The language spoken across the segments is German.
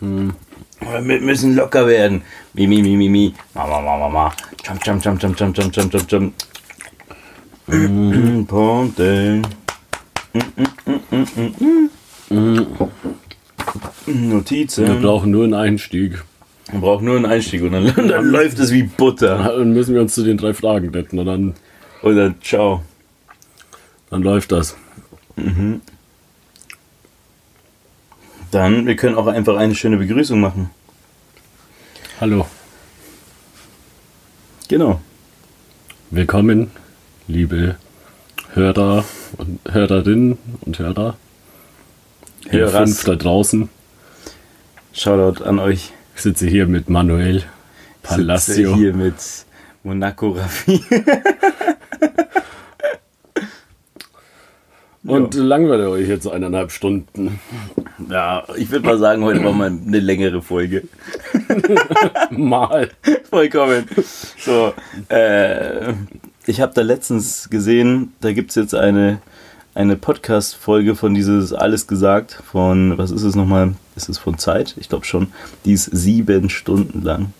Wir müssen locker werden. Mi, mi, mi, mi, mi. Mama, mama, mama. Jump, jump, jump, jump, jump, jump, jump, jump, jump. Ponte. Wir Notizen. brauchen nur einen Einstieg. Man braucht nur einen Einstieg und dann, dann läuft es wie Butter. Dann müssen wir uns zu den drei Fragen retten und dann, dann ciao. dann läuft das. Dann, wir können auch einfach eine schöne Begrüßung machen. Hallo. Genau. Willkommen, liebe Hörer und Hörerinnen und Hörer. Ihr Hörers. fünf da draußen. Shoutout an euch. Ich sitze hier mit Manuel Sitze Palacio. hier mit Monaco Raffi. Und langweilt euch jetzt eineinhalb Stunden. Ja, ich würde mal sagen, heute war mal eine längere Folge. Mal. Vollkommen. So, äh, ich habe da letztens gesehen, da gibt es jetzt eine, eine Podcast-Folge von dieses Alles gesagt, von, was ist es nochmal? Ist es von Zeit? Ich glaube schon. Die ist sieben Stunden lang.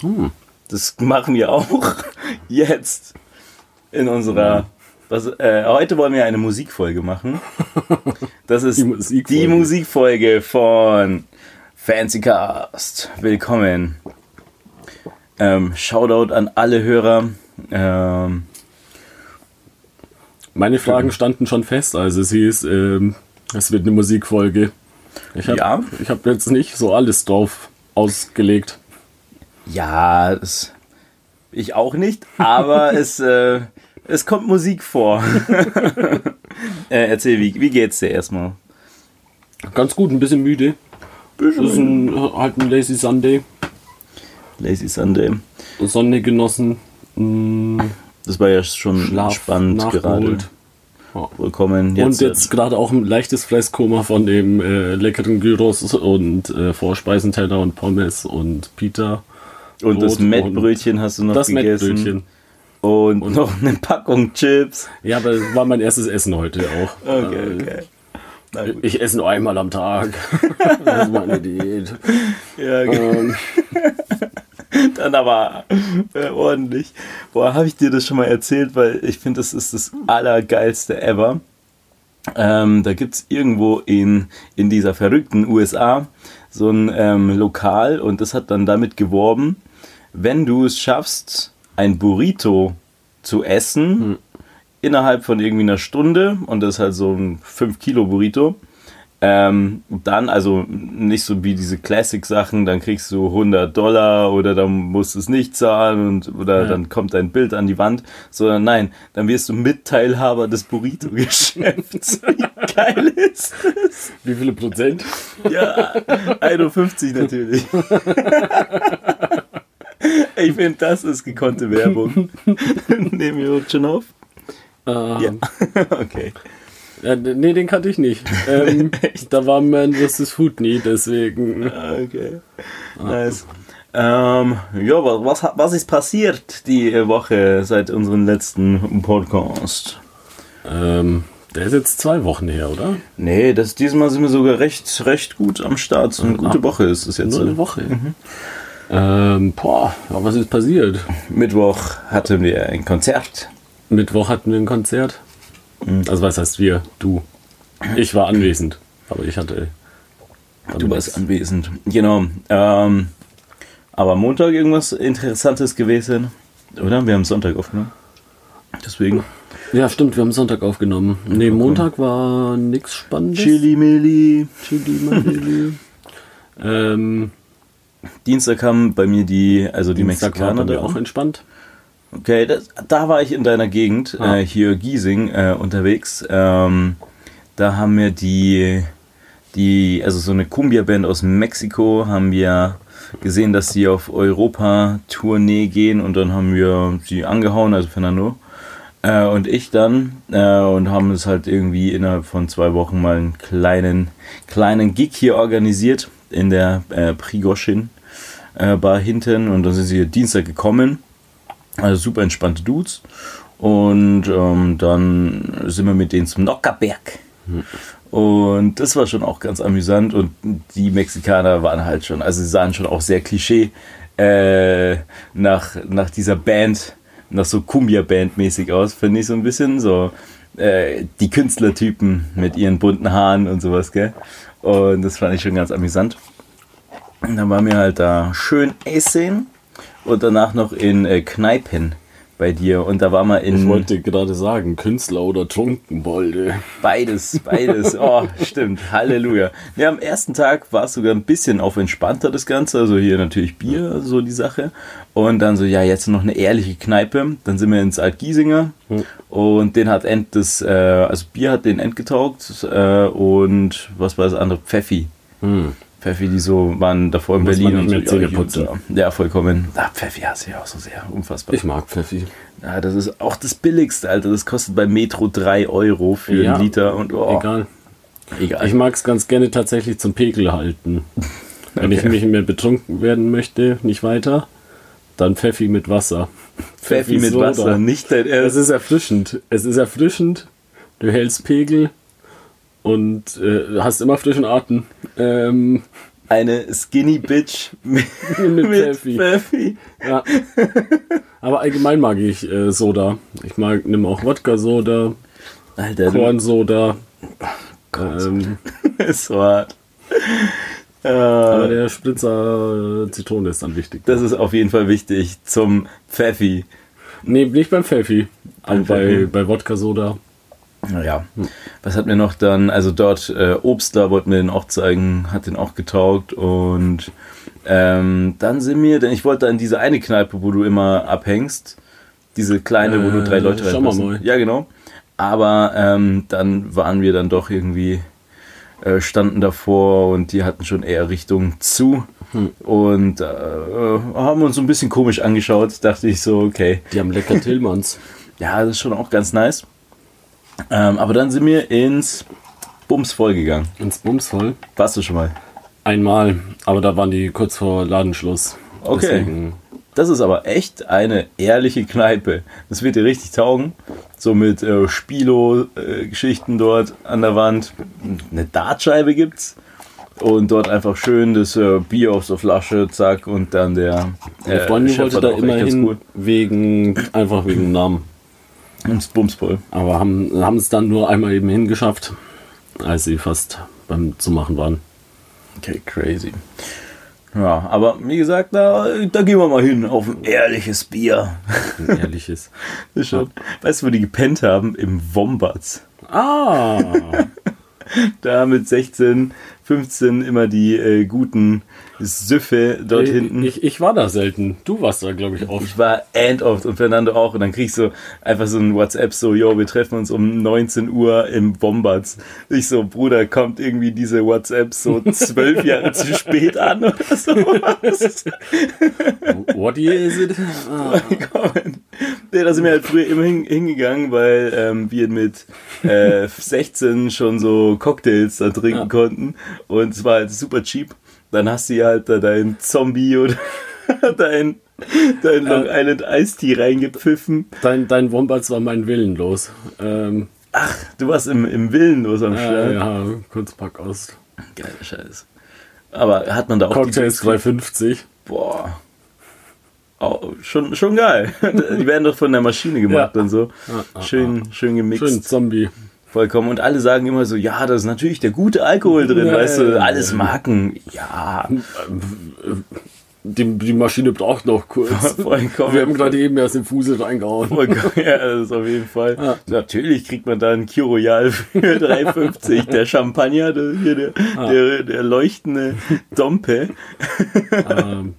Hm. Das machen wir auch jetzt in unserer. Was, äh, heute wollen wir eine Musikfolge machen. Das ist Die Musikfolge. die Musikfolge von Fancy Cast. Willkommen. Ähm, Shoutout an alle Hörer. Ähm, Meine Fragen standen schon fest. Also es hieß, ähm, es wird eine Musikfolge. Ich habe Ja. ich hab jetzt nicht so alles drauf ausgelegt. ja, das, ich auch nicht, aber es, äh, es kommt Musik vor. äh, erzähl, wie, wie geht's dir erstmal? Ganz gut, ein bisschen müde. Das ist ein, halt ein Lazy Sunday. Lazy Sunday. Sonne genossen. mm, Das war ja schon Schlaf spannend gerade. Ja. Willkommen. und jetzt gerade auch ein leichtes Fresskoma von dem äh, leckeren Gyros und äh, Vorspeisenteller und Pommes und Pita. und das Brot Mettbrötchen hast du noch Das gegessen. Mettbrötchen. Und, noch eine Packung Chips. Ja, aber das war mein erstes Essen heute auch. Okay, Äh, okay. Gut. Ich esse nur einmal am Tag. das ist meine Diät. Ja, okay. Ähm, Dann aber äh, ordentlich. Boah, habe ich dir das schon mal erzählt, weil ich finde, das ist das allergeilste ever. Ähm, da gibt es irgendwo in, in dieser verrückten USA so ein ähm, Lokal und das hat dann damit geworben, wenn du es schaffst, ein Burrito zu essen innerhalb von irgendwie einer Stunde und das ist halt so ein 5 Kilo Burrito, ähm, dann, also nicht so wie diese Classic-Sachen, dann kriegst du 100 Dollar oder dann musst du es nicht zahlen und, oder Ja. dann kommt dein Bild an die Wand, sondern nein, dann wirst du Mitteilhaber des Burrito-Geschäfts. Wie geil ist das? wie viele Prozent? Ja, 51 natürlich. Ich finde, das ist gekonnte Werbung. Nehmen wir uns schon auf? Ähm, Ja. Okay. ja, nee, den kannte ich nicht. Ähm, da war Man vs. Food nie, deswegen. Okay. Nice. Ähm, ja, wa- was, was ist passiert die Woche seit unserem letzten Podcast? Ähm, der ist jetzt zwei Wochen her, oder? Nee, das, diesmal sind wir sogar recht, recht gut am Start. So eine gute Ah. Woche ist es jetzt. Nur eine Woche. Ähm, boah, was ist passiert? Mittwoch hatten wir ein Konzert. Mittwoch hatten wir ein Konzert. Also was heißt wir? Du. Ich war anwesend, aber ich hatte. Du warst anwesend. Genau. Ähm, aber Montag irgendwas Interessantes gewesen, oder? Wir haben Sonntag aufgenommen. Deswegen. Ja, stimmt, wir haben Sonntag aufgenommen. Nee, Montag war nix Spannendes. Chili Milli. Chili Manili. ähm, Dienstag haben bei mir die, also die Dienstag Mexikaner da. auch entspannt. Okay, das, da war ich in deiner Gegend, Ah. äh, hier Giesing, äh, unterwegs. Ähm, da haben wir die, die, also so eine Cumbia-Band aus Mexiko, haben wir gesehen, dass sie auf Europa-Tournee gehen und dann haben wir sie angehauen, also Fernando. Äh, und ich dann äh, und haben es halt irgendwie innerhalb von zwei Wochen mal einen kleinen, kleinen Gig hier organisiert in der äh, Prigoshin äh, Bar hinten und dann sind sie Dienstag gekommen. Also super entspannte Dudes. Und ähm, dann sind wir mit denen zum Nockerberg. Und das war schon auch ganz amüsant. Und die Mexikaner waren halt schon, also sie sahen schon auch sehr Klischee äh, nach, nach dieser Band, nach so Cumbia-Band mäßig aus, finde ich so ein bisschen. So äh, die Künstlertypen mit ihren bunten Haaren und sowas, gell? Und das fand ich schon ganz amüsant. Und dann waren wir halt da schön essen und danach noch in äh, Kneipen bei dir. Und da war mal in. Ich wollte gerade sagen, Künstler oder Trunkenbolde. Beides, beides. Oh, stimmt. Halleluja. Ja, am ersten Tag war es sogar ein bisschen auf entspannter das Ganze. Also hier natürlich Bier, so die Sache. Und dann so, ja, jetzt noch eine ehrliche Kneipe. Dann sind wir ins Altgiesinger. Hm. Und den hat End das, äh, also Bier hat den End getaugt. Äh, und was war das andere? Pfeffi. Hm. Pfeffi, die so waren davor in Muss Berlin und nicht so. Zähne putzen. ja, vollkommen. Ah, Pfeffi hasse ich auch so sehr. Unfassbar. Ich mag Pfeffi. Ja, das ist auch das billigste, Alter. Das kostet bei Metro 3 Euro für Ja. einen Liter und oh, Egal. egal. Ich mag es ganz gerne tatsächlich zum Pegel halten. Wenn ich Okay. nicht mehr betrunken werden möchte, nicht weiter, dann Pfeffi mit Wasser. Pfeffi mit Soda. Wasser, nicht dein Es Ernst. ist erfrischend. Es ist erfrischend. Du hältst Pegel und äh, hast immer frischen Atem. Ähm, Eine Skinny Bitch mit, Mit mit Pfeffi. Pfeffi. ja. Aber allgemein mag ich äh, Soda. Ich mag nimm auch Wodka-Soda, Alter, du Kornsoda. Ähm, ist so hart. aber Äh, der Spritzer äh, Zitrone ist dann wichtig. das ist auf jeden Fall wichtig zum Pfeffi. Nee, nicht beim Pfeffi. Aber Beim bei, Pfeffi. bei Naja, was hatten wir noch dann? Also dort äh, Obst, da wollten wir den auch zeigen, hat den auch getaugt und ähm, dann sind wir, denn ich wollte in diese eine Kneipe, wo du immer abhängst, diese kleine, wo nur drei Äh, Leute schauen wir reinpassen. mal. Ja, genau. Aber ähm, dann waren wir dann doch irgendwie, äh, standen davor und die hatten schon eher Richtung zu Hm. und äh, haben uns so ein bisschen komisch angeschaut. Dachte ich so, okay, Die haben lecker Tillmanns. ja, das ist schon auch ganz nice. Ähm, aber dann sind wir ins Bums voll gegangen. Ins Bums voll. Warst du schon mal? Einmal, aber da waren die kurz vor Ladenschluss. Okay. Deswegen, Das ist aber echt eine ehrliche Kneipe. Das wird dir richtig taugen. So mit äh, Spilo-Geschichten dort an der Wand. Eine Dartscheibe gibt's. Und dort einfach schön das äh, Bier auf so Flasche, zack, und dann der. meine Freundin wollte da auch echt immer ganz hin, cool. wegen, einfach wegen Namen. Ins Bums voll. Aber haben, haben es dann nur einmal eben hingeschafft, als sie fast beim Zumachen waren. Okay, crazy. Ja, aber wie gesagt, da, da gehen wir mal hin auf ein ehrliches Bier. Ein ehrliches. Das schon. Weißt du, wo die gepennt haben? Im Wombats. ah! Da mit 16, 15 immer die äh, guten Süffe dort hinten. Ich, ich war da selten. Du warst da, glaube ich, oft. Ich war and oft und Fernando auch. Und dann krieg ich so einfach so ein WhatsApp, so, yo, wir treffen uns um 19 Uhr im Wombats. Ich so, Bruder, kommt irgendwie diese WhatsApp so zwölf Jahre zu spät an oder so. What year is it? Kommen. Nee, da sind wir halt früher immer hin, hingegangen, weil ähm, wir mit äh, 16 schon so Cocktails da trinken Ja. konnten und es war halt super cheap. Dann hast du ja halt da dein Zombie oder dein, dein Long Äh. Island Ice Tea reingepfiffen. Dein, dein Wombats war mein Willen los. Ähm, Ach, du warst im, im Willen los am äh, Start. ja, Kunstpack aus. Geiler Scheiß. Aber hat man da auch Cocktails die 350. Boah. Oh, schon, schon geil. Die werden doch von der Maschine gemacht Ja. und so. Ah, ah, Schön, schön gemixt. Schön Zombie. Vollkommen. Und alle sagen immer so, ja, da ist natürlich der gute Alkohol drin, Ja, weißt du, alles Marken. Ja, Die, die Maschine braucht noch kurz. vollkommen. Wir haben gerade eben erst den Fusel reingehauen. vollkommen. Ja, das ist auf jeden Fall. Ja. Natürlich kriegt man da einen Kir Royal für 3,50. Der Champagner, der, hier der, der, der leuchtende Dompe. ähm,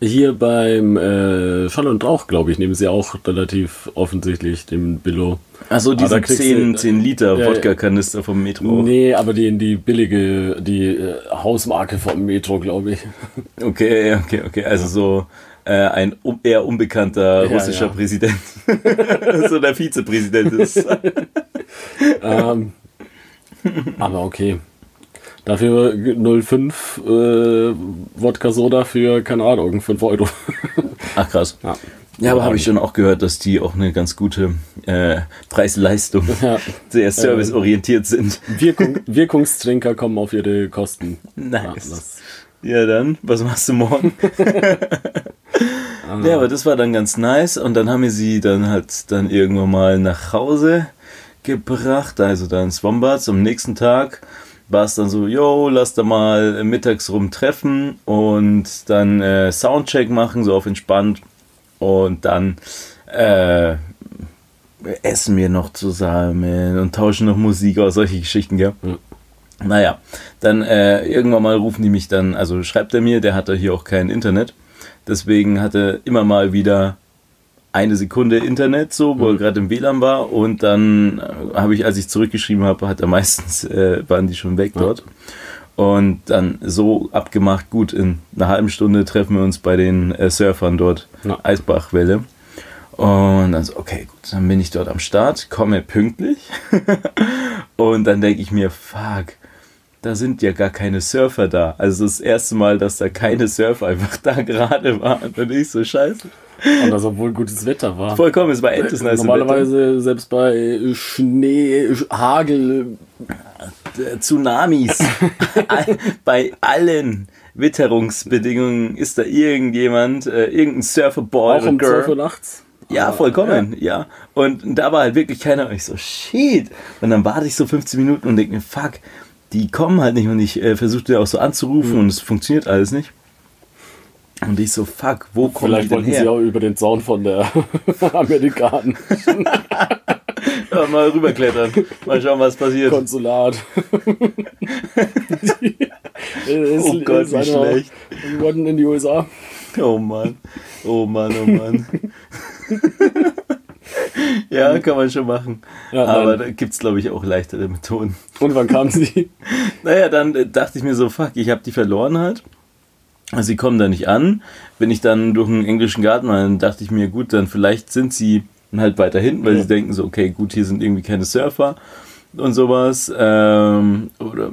hier beim äh, Schall und Rauch, glaube ich, nehmen sie auch relativ offensichtlich den Billo. Achso, diese kriegst 10, du- 10 Liter ja. Wodka-Kanister vom Metro. Nee, aber die, die billige, die äh, Hausmarke vom Metro, glaube ich. Okay, okay, okay. Also so äh, ein un eher unbekannter Ja, russischer ja. Präsident. so der Vizepräsident ist. ähm, aber okay. Dafür 05 äh, Wodka Soda für, keine Ahnung, 5 Euro. Ach krass. Ja. Ja, aber habe ich schon auch gehört, dass die auch eine ganz gute äh, Preis-Leistung, Ja. sehr serviceorientiert sind. Wirkung, Wirkungstrinker kommen auf ihre Kosten. Ja, Nice. das, Ja, dann, was machst du morgen? ja, aber das war dann ganz nice und dann haben wir sie dann halt dann irgendwann mal nach Hause gebracht, also dann ins Wombats. Am nächsten Tag war es dann so, yo, lass da mal mittags rum treffen und dann äh, Soundcheck machen, so auf entspannt und dann äh, essen wir noch zusammen und tauschen noch Musik aus, solche Geschichten, gell? Ja. Naja, dann äh, irgendwann mal rufen die mich dann, also schreibt er mir, der hatte hier auch kein Internet. Deswegen hatte immer mal wieder eine Sekunde Internet, so, wo er gerade im WLAN war. Und dann äh, habe ich, als ich zurückgeschrieben habe, hat er meistens, äh, waren die schon weg Ja. dort. Und dann so abgemacht, gut, in einer halben Stunde treffen wir uns bei den äh, Surfern dort, Ja. Eisbachwelle. Und dann so, okay, gut, dann bin ich dort am Start, komme pünktlich. und dann denke ich mir, fuck, da sind ja gar keine Surfer da. Also das erste Mal, dass da keine Surfer einfach da gerade waren. Und ich so, scheiße. Und das, obwohl gutes Wetter war. Vollkommen, es war endlich nice Wetter. Normalerweise selbst bei Schnee, Hagel, Äh, Tsunamis. Bei allen Witterungsbedingungen ist da irgendjemand, äh, irgendein Surferboy auch um Girl. 12 Uhr nachts. Ja, Aber, vollkommen, ja. Und da war halt wirklich keiner. Und ich so, shit. Und dann warte ich so 15 Minuten und denke mir, fuck, die kommen halt nicht. Und ich äh, versuchte auch so anzurufen Mhm. und es funktioniert alles nicht. Und ich so, fuck, wo kommen Vielleicht die denn wollten her? sie auch über den Zaun von der Amerikaner. Ja, mal rüberklettern. Mal schauen, was passiert. Konsulat. Es Oh Gott, ist wie schlecht. geworden in die USA. Oh Mann. Oh Mann, oh Mann. ja, kann man schon machen. Ja, Aber da gibt es, glaube ich, auch leichtere Methoden. Und wann kam sie? Naja, dann äh, dachte ich mir so, fuck, ich habe die verloren halt. Sie kommen da nicht an. Bin ich dann durch einen englischen Garten, dann dachte ich mir, gut, dann vielleicht sind sie halt weiter hinten, weil Ja. sie denken so, okay, gut, hier sind irgendwie keine Surfer und sowas. Ähm, oder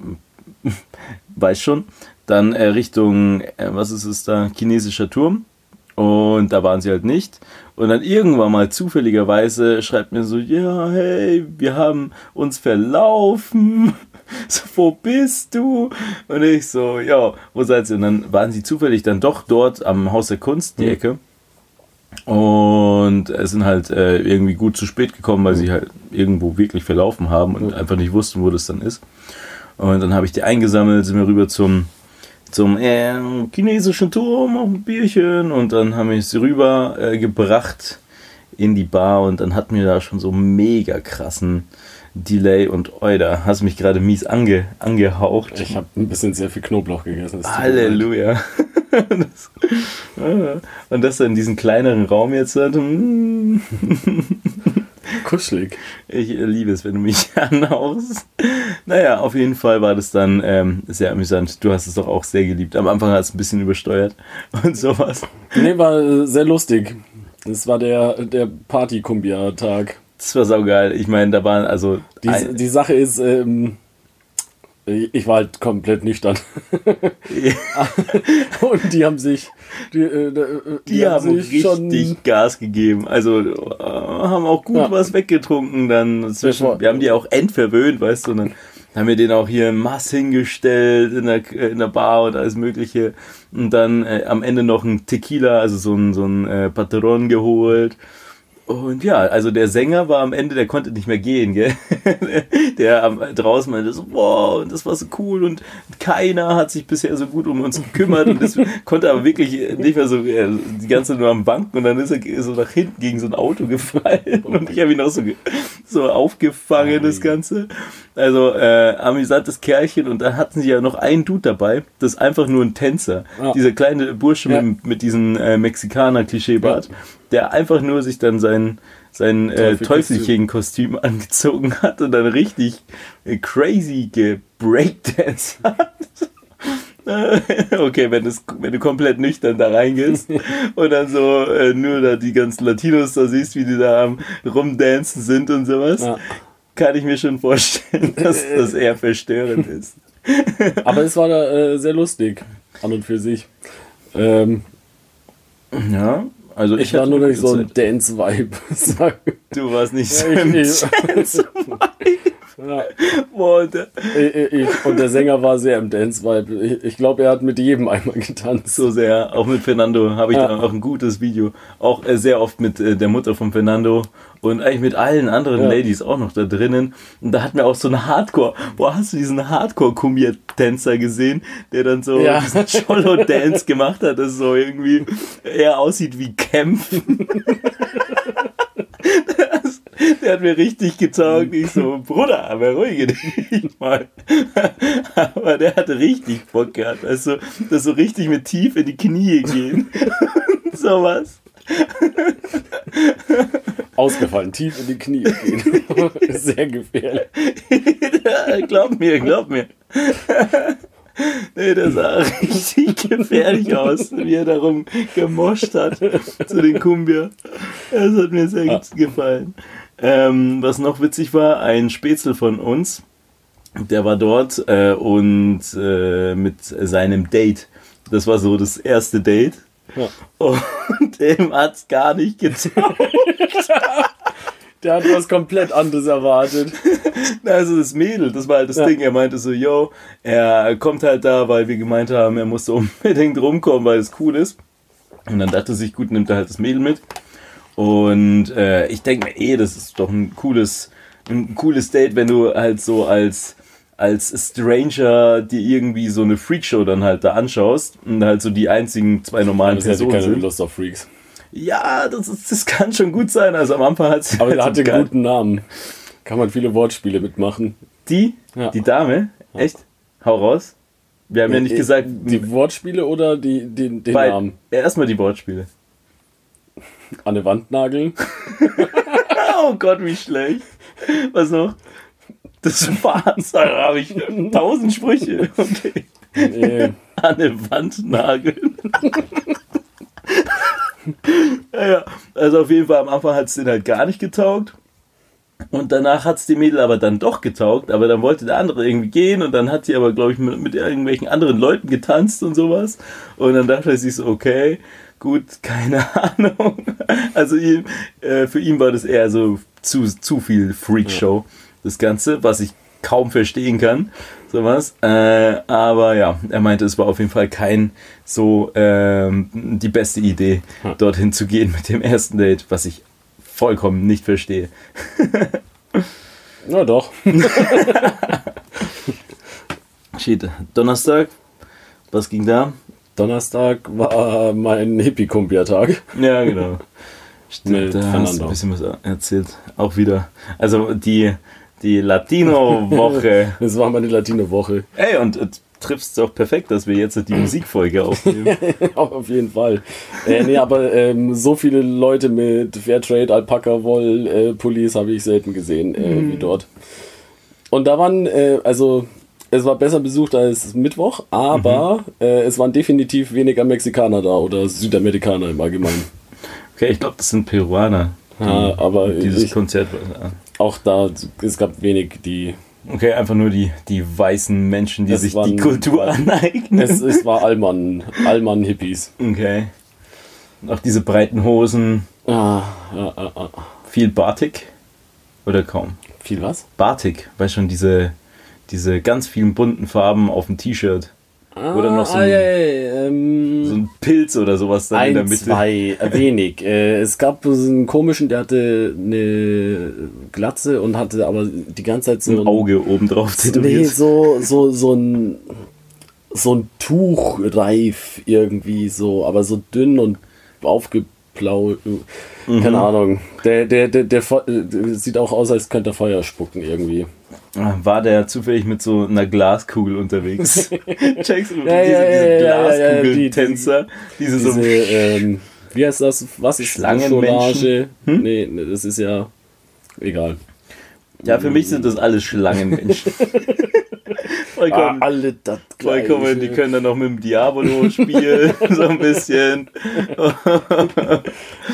weiß schon. Dann äh, Richtung, äh, was ist es da, chinesischer Turm. Und da waren sie halt nicht. Und dann irgendwann mal zufälligerweise schreibt mir so, ja, hey, wir haben uns verlaufen. So, wo bist du? Und ich so, ja, wo seid ihr? Und dann waren sie zufällig dann doch dort am Haus der Kunst, die Mhm. Ecke. Und es sind halt äh, irgendwie gut zu spät gekommen, weil sie halt irgendwo wirklich verlaufen haben und Mhm. einfach nicht wussten, wo das dann ist. Und dann habe ich die eingesammelt, sind wir rüber zum, zum äh, chinesischen Turm, auf ein Bierchen. Und dann haben wir sie rüber äh, gebracht in die Bar und dann hatten wir da schon so mega krassen Delay und Euda. Hast mich gerade mies ange, angehaucht. Ich habe ein bisschen sehr viel Knoblauch gegessen. Halleluja. das, ah, und das in diesem kleineren Raum jetzt. mm, Kuschelig. Ich liebe es, wenn du mich anhauchst. Naja, auf jeden Fall war das dann ähm, sehr amüsant. Du hast es doch auch sehr geliebt. Am Anfang hat es ein bisschen übersteuert und sowas. Nee, war äh, sehr lustig. Das war der, der Party-Kumbia-Tag. Das war saugeil. Ich meine, da waren also. Die, die Sache ist, ähm, ich war halt komplett nüchtern. Und die haben sich. Die, äh, die, die haben sich richtig Gas gegeben. Also äh, haben auch gut Ja. was weggetrunken. Dann zwischen, wir haben die auch entverwöhnt, weißt du. Und dann haben wir den auch hier in Mass hingestellt in der, in der Bar und alles Mögliche. Und dann äh, am Ende noch ein Tequila, also so ein, so ein äh, Patron geholt. Und ja, also der Sänger war am Ende, der konnte nicht mehr gehen, gell? Der am, draußen meinte so, wow, und das war so cool und keiner hat sich bisher so gut um uns gekümmert und das konnte aber wirklich nicht mehr so, äh, die ganze nur am Banken und dann ist er so nach hinten gegen so ein Auto gefallen und ich habe ihn auch so, so aufgefangen, das Ganze. Also äh, amüsantes Kerlchen und da hatten sie ja noch einen Dude dabei, das ist einfach nur ein Tänzer. Ja. Dieser kleine Bursche Ja. mit, mit diesem äh, Mexikaner-Klischeebart, der einfach nur sich dann sein, sein äh, Teufelkostüm. Teufelchen-Kostüm angezogen hat und dann richtig äh, crazy gebreakdanced hat. Okay, wenn, das, wenn du komplett nüchtern da reingehst und dann so äh, nur da die ganzen Latinos da siehst, wie die da am rumdancen sind und sowas, Ja. kann ich mir schon vorstellen, dass das eher verstörend ist. Aber es war äh, sehr lustig, an und für sich. Ähm, Ja, Also Ich, war hatte nur nicht so ein. Dance-Vibe. Du warst nicht so Ja, im ich- Dance. ja. Boah, der- Ich, ich, und der Sänger war sehr im Dance-Vibe. Ich, ich glaube, er hat mit jedem einmal getanzt. so sehr. Auch mit Fernando habe ich Ja. da auch ein gutes Video. Auch äh, sehr oft mit äh, der Mutter von Fernando und eigentlich mit allen anderen Ja. Ladies auch noch da drinnen. Und da hatten wir auch so einen Hardcore. Boah, hast du diesen Hardcore-Kumbier-Tänzer gesehen, der dann so Ja. diesen Cholo-Dance gemacht hat, das so irgendwie eher aussieht wie Kämpfen. Der hat mir richtig getaugt. Ich so, Bruder, beruhige dich mal. Aber der hatte richtig Bock gehabt. Also, das so richtig mit tief in die Knie gehen. Sowas. Ausgefallen, tief in die Knie gehen. sehr gefährlich. Glaub mir, glaub mir. Nee, das sah richtig gefährlich aus, wie er darum gemoscht hat zu den Kumbia. Das hat mir sehr gut gefallen. Ähm, was noch witzig war, ein Spätzle von uns, der war dort äh, und äh, mit seinem Date. Das war so das erste Date. Ja. Und dem hat's gar nicht getaugt. Der hat was komplett anderes erwartet. Also das Mädel, das war halt das Ja. Ding. Er meinte so, yo, er kommt halt da, weil wir gemeint haben, er musste unbedingt rumkommen, weil es cool ist. Und dann dachte sich, gut, nimmt er halt das Mädel mit. Und äh, ich denke mir, eh, das ist doch ein cooles, ein cooles Date, wenn du halt so als als Stranger dir irgendwie so eine Freakshow dann halt da anschaust und halt so die einzigen zwei normalen hätte Personen keine sind. Lust auf Freaks. Ja, das, ist, das kann schon gut sein. Also am Anfang hat sie Aber halt so hat den geil- guten Namen. Kann man viele Wortspiele mitmachen. Die? Ja. Die Dame? Echt? Hau raus. Wir haben ja nicht Äh, gesagt, Die Wortspiele oder die, den, den Namen? Ja, erstmal die Wortspiele. An eine Wand nageln. Oh Gott, wie schlecht. Was noch? Das war's. Da habe ich tausend Sprüche. Okay. Nee. An eine Wand nageln. ja, ja, also auf jeden Fall am Anfang hat es den halt gar nicht getaugt. Und danach hat es die Mädel aber dann doch getaugt, aber dann wollte der andere irgendwie gehen und dann hat sie aber, glaube ich, mit, mit irgendwelchen anderen Leuten getanzt und sowas. Und dann dachte sich so, okay, gut, keine Ahnung. Also ihm, äh, für ihn war das eher so zu, zu viel Freakshow, das Ganze, was ich kaum verstehen kann, sowas. Äh, aber ja, er meinte, es war auf jeden Fall kein so ähm, die beste Idee, Ja. dorthin zu gehen mit dem ersten Date, was ich vollkommen nicht verstehe. Na doch. Shit, Donnerstag, was ging da? Donnerstag war mein Hippie-Kumpia-Tag. Ja, genau. Stimmt, da hast du Fernando. ein bisschen was erzählt. Auch wieder. Also die, die Latino-Woche. Das war meine Latino-Woche. Ey, und äh, triffst doch perfekt, dass wir jetzt die Musikfolge aufnehmen. Auch auf jeden Fall. Äh, nee, aber ähm, so viele Leute mit Fairtrade, Alpaka, Woll, äh, habe ich selten gesehen äh, wie dort. Und da waren, äh, also es war besser besucht als Mittwoch, aber äh, es waren definitiv weniger Mexikaner da oder Südamerikaner im Allgemeinen. Okay, ich glaube, das sind Peruaner. Ja, aber dieses ich- Konzert. Auch da, es gab wenig, die. Okay, einfach nur die, die weißen Menschen, die Es sich waren- die Kultur aneignen. Es, es war Allmann, Allmann-Hippies. Okay. Auch diese breiten Hosen. Ah, ja, ah, ah. Viel Batik. Oder kaum? Viel was? Batik, weißt schon, diese, diese ganz vielen bunten Farben auf dem T-Shirt. Oder noch so ah, ein- ja, ja, ähm, So ein Pilz oder sowas dann in der Ein, Mitte. zwei, äh, wenig. Äh, es gab so einen komischen, der hatte eine Glatze und hatte aber die ganze Zeit so ein Auge oben drauf Nee, tätowiert. so, so, so ein so ein Tuchreif irgendwie so, aber so dünn und aufgeplaut. Mhm. Keine Ahnung. Der, der, der, der, der sieht auch aus, als könnte er Feuer spucken irgendwie. War der zufällig mit so einer Glaskugel unterwegs? Checkst du? Ja, diese, ja, diese ja, ja, die- die- Glaskugel-Tänzer, diese, so. Diese, ähm, wie heißt das? Was ist Schlangenmenschen? Scholage? Nee, nee, das ist ja egal. Ja, für mich sind das alles Schlangenmenschen. Ah, vollkommen, alle das vollkommen, die können dann noch mit dem Diabolo spielen, so ein bisschen.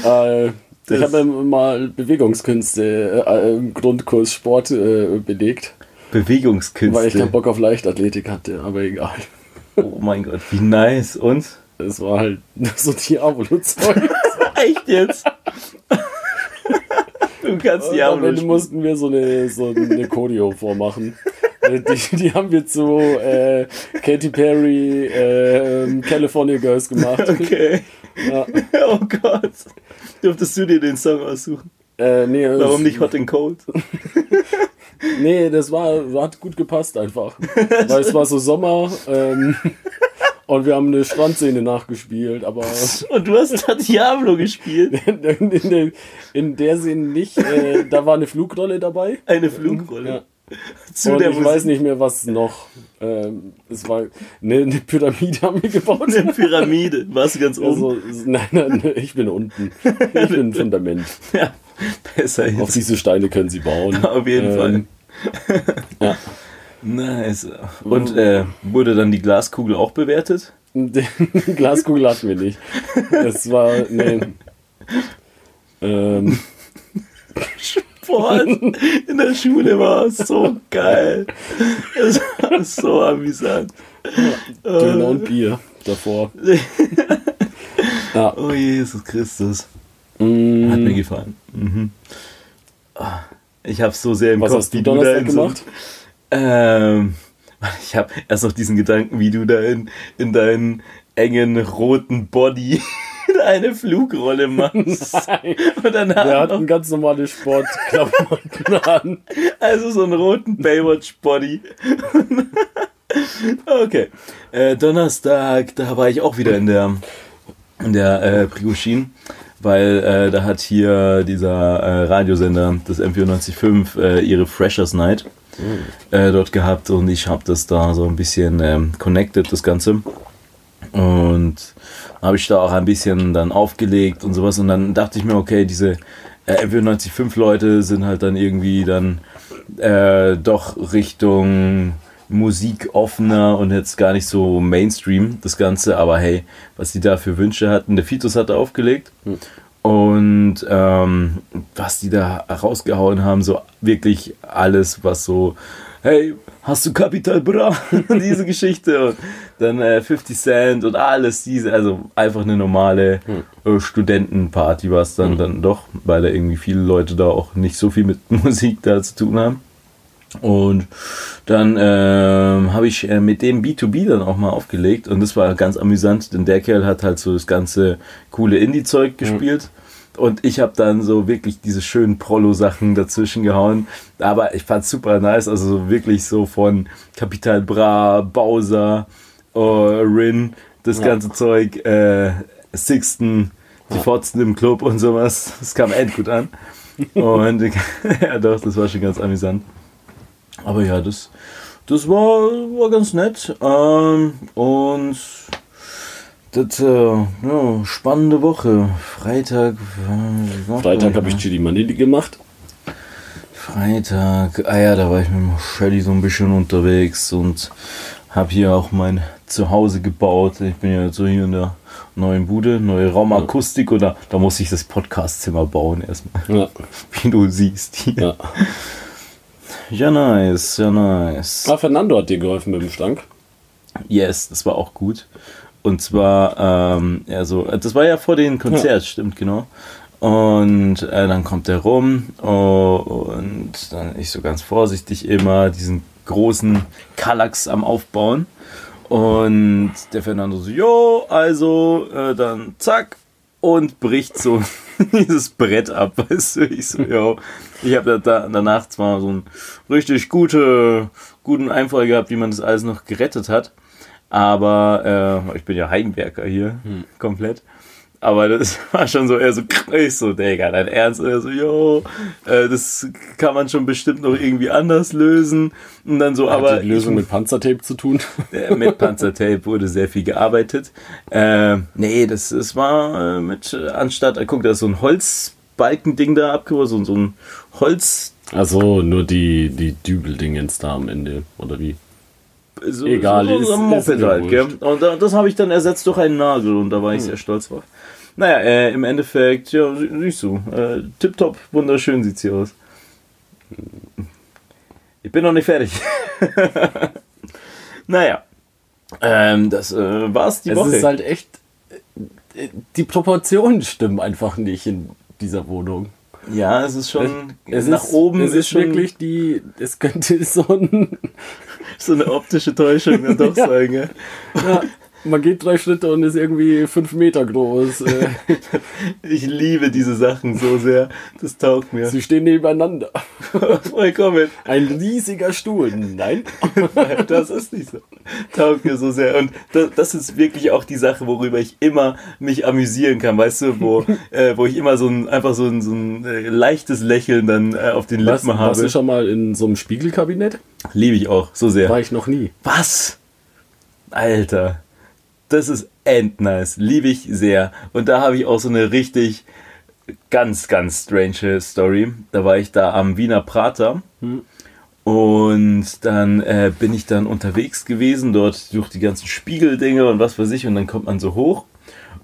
Äh, Das- ich habe mal Bewegungskünste äh, im Grundkurs Sport äh, belegt, weil ich keinen Bewegungskünste. Bock auf Leichtathletik hatte, aber egal. Oh mein Gott, wie nice. Und? Es war halt so Diabolo-Zeug. Echt jetzt? du kannst Und am Diablo Ende mussten wir so eine, so eine Choreo vormachen. Äh, Die, die haben wir zu äh, Katy Perry, äh, California Girls gemacht. Okay. Ja. Oh Gott. Dürftest du dir den Song aussuchen? Äh, nee, Warum nicht Hot and Cold? Nee, das war, hat gut gepasst einfach. Weil es war so Sommer ähm, und wir haben eine Strandszene nachgespielt, aber Und du hast da Diablo gespielt. in, der, in der Szene nicht. Äh, da war eine Flugrolle dabei. Eine Flugrolle. Ja. Zu und der ich Musik. weiß nicht mehr, was noch. Ähm, es war eine, eine Pyramide haben wir gebaut. Eine Pyramide. Warst du ganz oben? Also, nein, nein, ich bin unten. Ich bin ein Fundament. ja. Besser Auf jetzt. diese Steine können sie bauen. Auf jeden Ähm, Fall. Ja. Nice. Und äh, wurde dann die Glaskugel auch bewertet? Die Glaskugel hatten wir nicht. Es war, nee. Ähm, Sport in der Schule war so geil. Es war so amüsant. Döner und Bier davor. Ja. Oh Jesus Christus. Mm, Hat mir gefallen. Mhm. Ah, Ich habe so sehr im was Kopf, hast du Donnerstag gemacht? Ähm, ich habe erst noch diesen Gedanken, wie du da in, in deinen engen roten Body eine Flugrolle machst. Nein. Und danach Wir noch, hatten ganz normale Sportklamotten an. also so einen roten Baywatch-Body. okay. Äh, Donnerstag, da war ich auch wieder in der, in der äh, Prigoshin, weil äh, da hat hier dieser äh, Radiosender, das M945, äh, ihre Freshers Night äh, dort gehabt und ich habe das da so ein bisschen ähm, connected, das Ganze. Und habe ich da auch ein bisschen dann aufgelegt und sowas. Und dann dachte ich mir, okay, diese äh, M95 Leute sind halt dann irgendwie dann äh, doch Richtung Musik offener und jetzt gar nicht so Mainstream, das Ganze. Aber hey, was die da für Wünsche hatten. Der Fitus hat da aufgelegt. Und ähm, was die da rausgehauen haben, so wirklich alles, was so, hey, hast du Capital Bra? diese Geschichte und dann äh, 50 Cent und alles diese, also einfach eine normale äh, Studentenparty war es dann, dann doch, weil da irgendwie viele Leute da auch nicht so viel mit Musik da zu tun haben. Und dann ähm, habe ich äh, mit dem B2B dann auch mal aufgelegt und das war ganz amüsant, denn der Kerl hat halt so das ganze coole Indie-Zeug gespielt. Und ich habe dann so wirklich diese schönen Prolo-Sachen dazwischen gehauen. Aber ich fand's super nice. Also so wirklich so von Capital Bra, Bowser, äh, Rin, das Ja. ganze Zeug, äh, Sixten, die Fotzen im Club und sowas. Das kam echt gut an. Und ja doch, das war schon ganz amüsant. Aber ja, das, das war, war ganz nett. Ähm, und das, äh, ja, spannende Woche. Freitag. äh, Freitag habe ich Chili Manili gemacht. Freitag, ah ja, da war ich mit dem Shelly so ein bisschen unterwegs und habe hier auch mein Zuhause gebaut. Ich bin ja so hier in der neuen Bude, neue Raumakustik oder da muss ich das Podcastzimmer bauen erstmal, Ja, wie du siehst hier. ja. Ja, nice, ja, nice. Ah, Fernando hat dir geholfen mit dem Stank. Yes, das war auch gut. Und zwar, ähm, ja, so, das war ja vor dem Konzert, stimmt, genau. Und äh, dann kommt er rum oh, und dann ich so ganz vorsichtig immer diesen großen Kallax am Aufbauen. Und der Fernando so, jo, also, äh, dann zack, und bricht so dieses Brett ab, weißt du. Ich so, jo. Ich habe da danach zwar so einen richtig gute, guten Einfall gehabt, wie man das alles noch gerettet hat. Aber äh, ich bin ja Heimwerker hier, komplett. Aber das war schon so eher so, ich so, Digga, dein Ernst? Und er so, jo, äh, das kann man schon bestimmt noch irgendwie anders lösen. Und dann so, aber hat die Lösung ich, mit Panzertape zu tun. äh, mit Panzertape wurde sehr viel gearbeitet. Äh, nee, das, das war äh, mit, äh, anstatt, äh, guck, da ist so ein Holzbalkending da abgebaut, so, so ein Holz, Also nur die, die Dübeldingens da am Ende, oder wie? So, Egal, so, ist- so ein ist Moped halt, gell? Und da- das habe ich dann ersetzt durch einen Nagel und da war ich Hm. sehr stolz drauf. Naja, äh, im Endeffekt, ja, sie- siehst du, äh, tipptopp, wunderschön sieht sie aus. Ich bin noch nicht fertig. naja, ähm, das äh, war's die es Woche. ist halt echt. die Proportionen stimmen einfach nicht in dieser Wohnung. Ja, es ist schon Es nach ist, oben es ist, schon wirklich die, es könnte so ein, so eine optische Täuschung dann doch sein, gell? ja, man geht drei Schritte und ist irgendwie fünf Meter groß. Äh, Ich liebe diese Sachen so sehr. Das taugt mir. Sie stehen nebeneinander. Vollkommen. Ein riesiger Stuhl. Nein. Das ist nicht so. Taugt mir so sehr. Und das, das ist wirklich auch die Sache, worüber ich immer mich amüsieren kann, weißt du, wo, äh, wo ich immer so ein, einfach so ein, so ein äh, leichtes Lächeln dann äh, auf den Was, Lippen warst habe. du schon mal in so einem Spiegelkabinett? Liebe ich auch so sehr. War ich noch nie. Was? Alter. Das ist endnice. Liebe ich sehr. Und da habe ich auch so eine richtig ganz, ganz strange Story. Da war ich da am Wiener Prater. Und dann äh, bin ich dann unterwegs gewesen, dort durch die ganzen Spiegeldinge und was weiß ich. Und dann kommt man so hoch.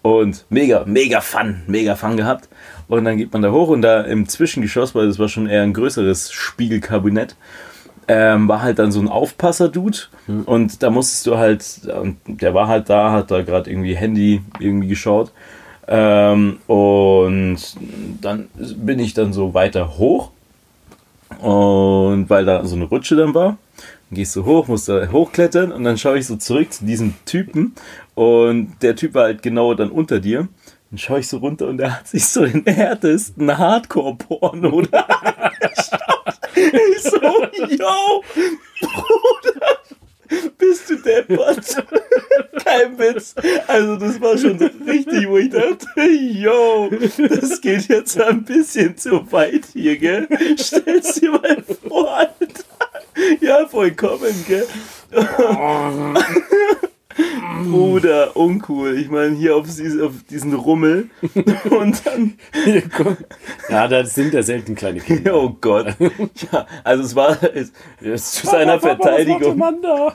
Und mega, mega Fun, mega Fun gehabt. Und dann geht man da hoch und da im Zwischengeschoss, weil das war schon eher ein größeres Spiegelkabinett, ähm, war halt dann so ein Aufpasser-Dude. Und da musstest du halt, und der war halt da, hat da gerade irgendwie Handy irgendwie geschaut. Ähm, und dann bin ich dann so weiter hoch. Und weil da so eine Rutsche dann war, dann gehst du hoch, musst da hochklettern. Und dann schaue ich so zurück zu diesem Typen. Und der Typ war halt genau dann unter dir. Dann schaue ich so runter und der hat sich so den härtesten Hardcore-Porno da angeschaut. Ich so, yo, Bruder, bist du deppert? Kein Witz. Also das war schon richtig, wo ich dachte, yo, das geht jetzt ein bisschen zu weit hier, gell? Stell's dir mal vor, Alter. Ja, vollkommen, gell? Bruder, uncool. Ich meine, hier auf, auf diesen Rummel und dann Ja, das sind ja selten kleine Kinder. Oh Gott. Ja, also es war es, es, zu seiner Verteidigung. Man da?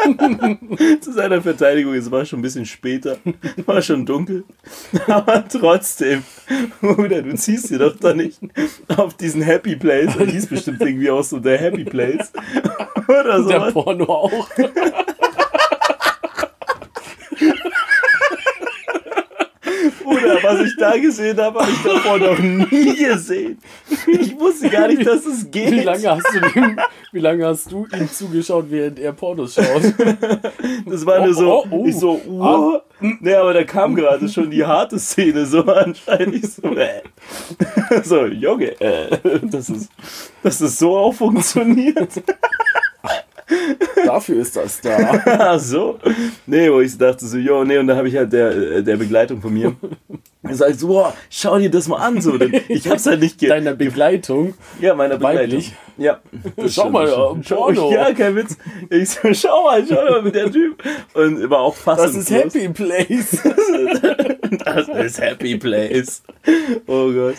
Zu seiner Verteidigung, es war schon ein bisschen später. War schon dunkel. Aber trotzdem. Bruder, du ziehst dir doch da nicht auf diesen Happy Place. Der hieß bestimmt irgendwie auch so der Happy Place. Oder so. Der Porno auch. Bruder, was ich da gesehen habe, habe ich davor noch nie gesehen. Ich wusste gar nicht, dass es geht. Wie lange hast du ihm, wie lange hast du ihm zugeschaut, während er Pornos schaut? Das war nur so, Oh, oh, oh. ich so, uh. Nee, aber da kam gerade schon die harte Szene so anscheinend. Ich so, äh. so Junge, äh, dass, es, dass es so auch funktioniert. Dafür ist das da. Ach so. Nee, wo ich dachte so, jo, nee, und dann habe ich halt der, äh, der Begleitung von mir gesagt, so, boah, schau dir das mal an. So, denn ich hab's halt nicht ge Deiner Begleitung. Ja, meiner Begleitung. Weiblich? Ja. das Schau mal, ja. Schau, Porno. ja, kein Witz. Ich so, schau mal, schau mal mit der Typ. Und war auch fast. Das ist Happy Place. Das ist Happy Place. Oh Gott.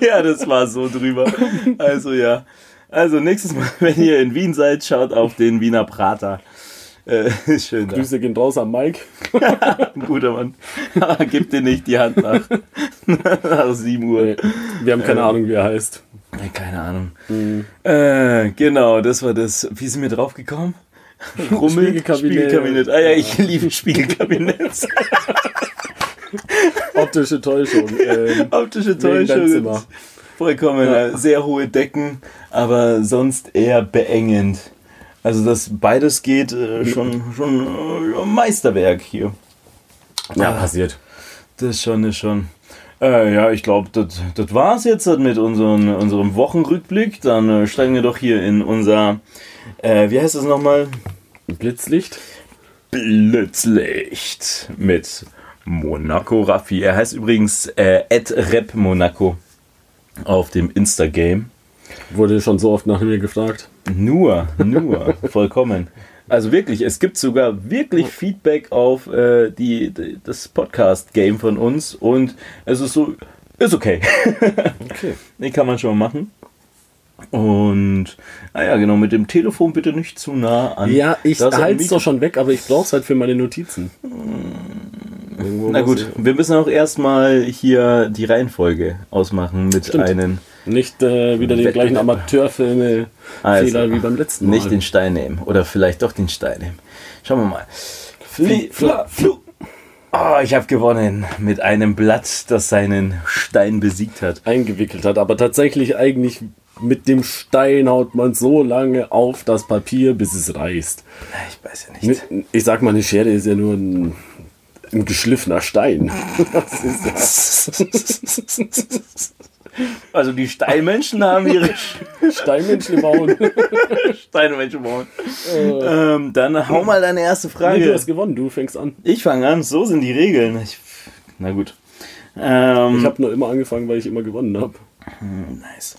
ja, das war so drüber. Also ja. Also nächstes Mal, wenn ihr in Wien seid, schaut auf den Wiener Prater. Äh, schön da. Grüße gehen raus an Mike. Ein guter Mann. Aber Gib dir nicht die Hand nach. nach 7 Uhr. Wir haben keine Ahnung, wie er heißt. Keine Ahnung. Äh, genau, das war das. Wie sind wir drauf gekommen? Rummel, Spiegelkabinett. Spiegelkabinett. Ah ja, ich liebe Spiegelkabinett. Optische Täuschung. Ähm, Optische Täuschung. Vollkommen. Ja. äh, Sehr hohe Decken, aber sonst eher beengend. Also, dass beides geht, äh, schon, schon äh, Meisterwerk hier. ja, passiert. Das schon, ist schon. Äh, ja, ich glaube, das das war's jetzt mit unseren, unserem Wochenrückblick. Dann äh, steigen wir doch hier in unser, äh, wie heißt das nochmal? Blitzlicht. Blitzlicht mit Monaco Raffi. Er heißt übrigens äh, Rep Monaco auf dem Instagame. Wurde schon so oft nach mir gefragt. Nur, nur, vollkommen. Also wirklich, es gibt sogar wirklich Feedback auf äh, die, die, das Podcast-Game von uns und es ist so, ist okay. Okay. Den kann man schon mal machen. Und, naja, genau, mit dem Telefon bitte nicht zu nah an. Ja, ich halte es doch schon weg, aber ich brauche es halt für meine Notizen. Irgendwo Na gut, wir müssen auch erstmal hier die Reihenfolge ausmachen mit Stimmt. einem. ich Nicht äh, wieder den gleichen Amateurfilme-Fehler Also, wie beim letzten Mal. Nicht den Stein nehmen. Oder vielleicht doch den Stein nehmen. Schauen wir mal. Fli, fla, flu. Oh, ich habe gewonnen mit einem Blatt, das seinen Stein besiegt hat. Eingewickelt hat. Aber tatsächlich eigentlich mit dem Stein haut man so lange auf das Papier, bis es reißt. Ich weiß ja nicht. Ich sag mal, eine Schere ist ja nur ein, ein geschliffener Stein. Also die Steinmenschen haben ihre Steinmenschen bauen. Steinmenschen bauen. Ähm, dann hau mal deine erste Frage. Nee, du hast gewonnen, du fängst an. Ich fange an, so sind die Regeln. Ich, na gut. Ähm, Ich habe nur immer angefangen, weil ich immer gewonnen habe. Nice.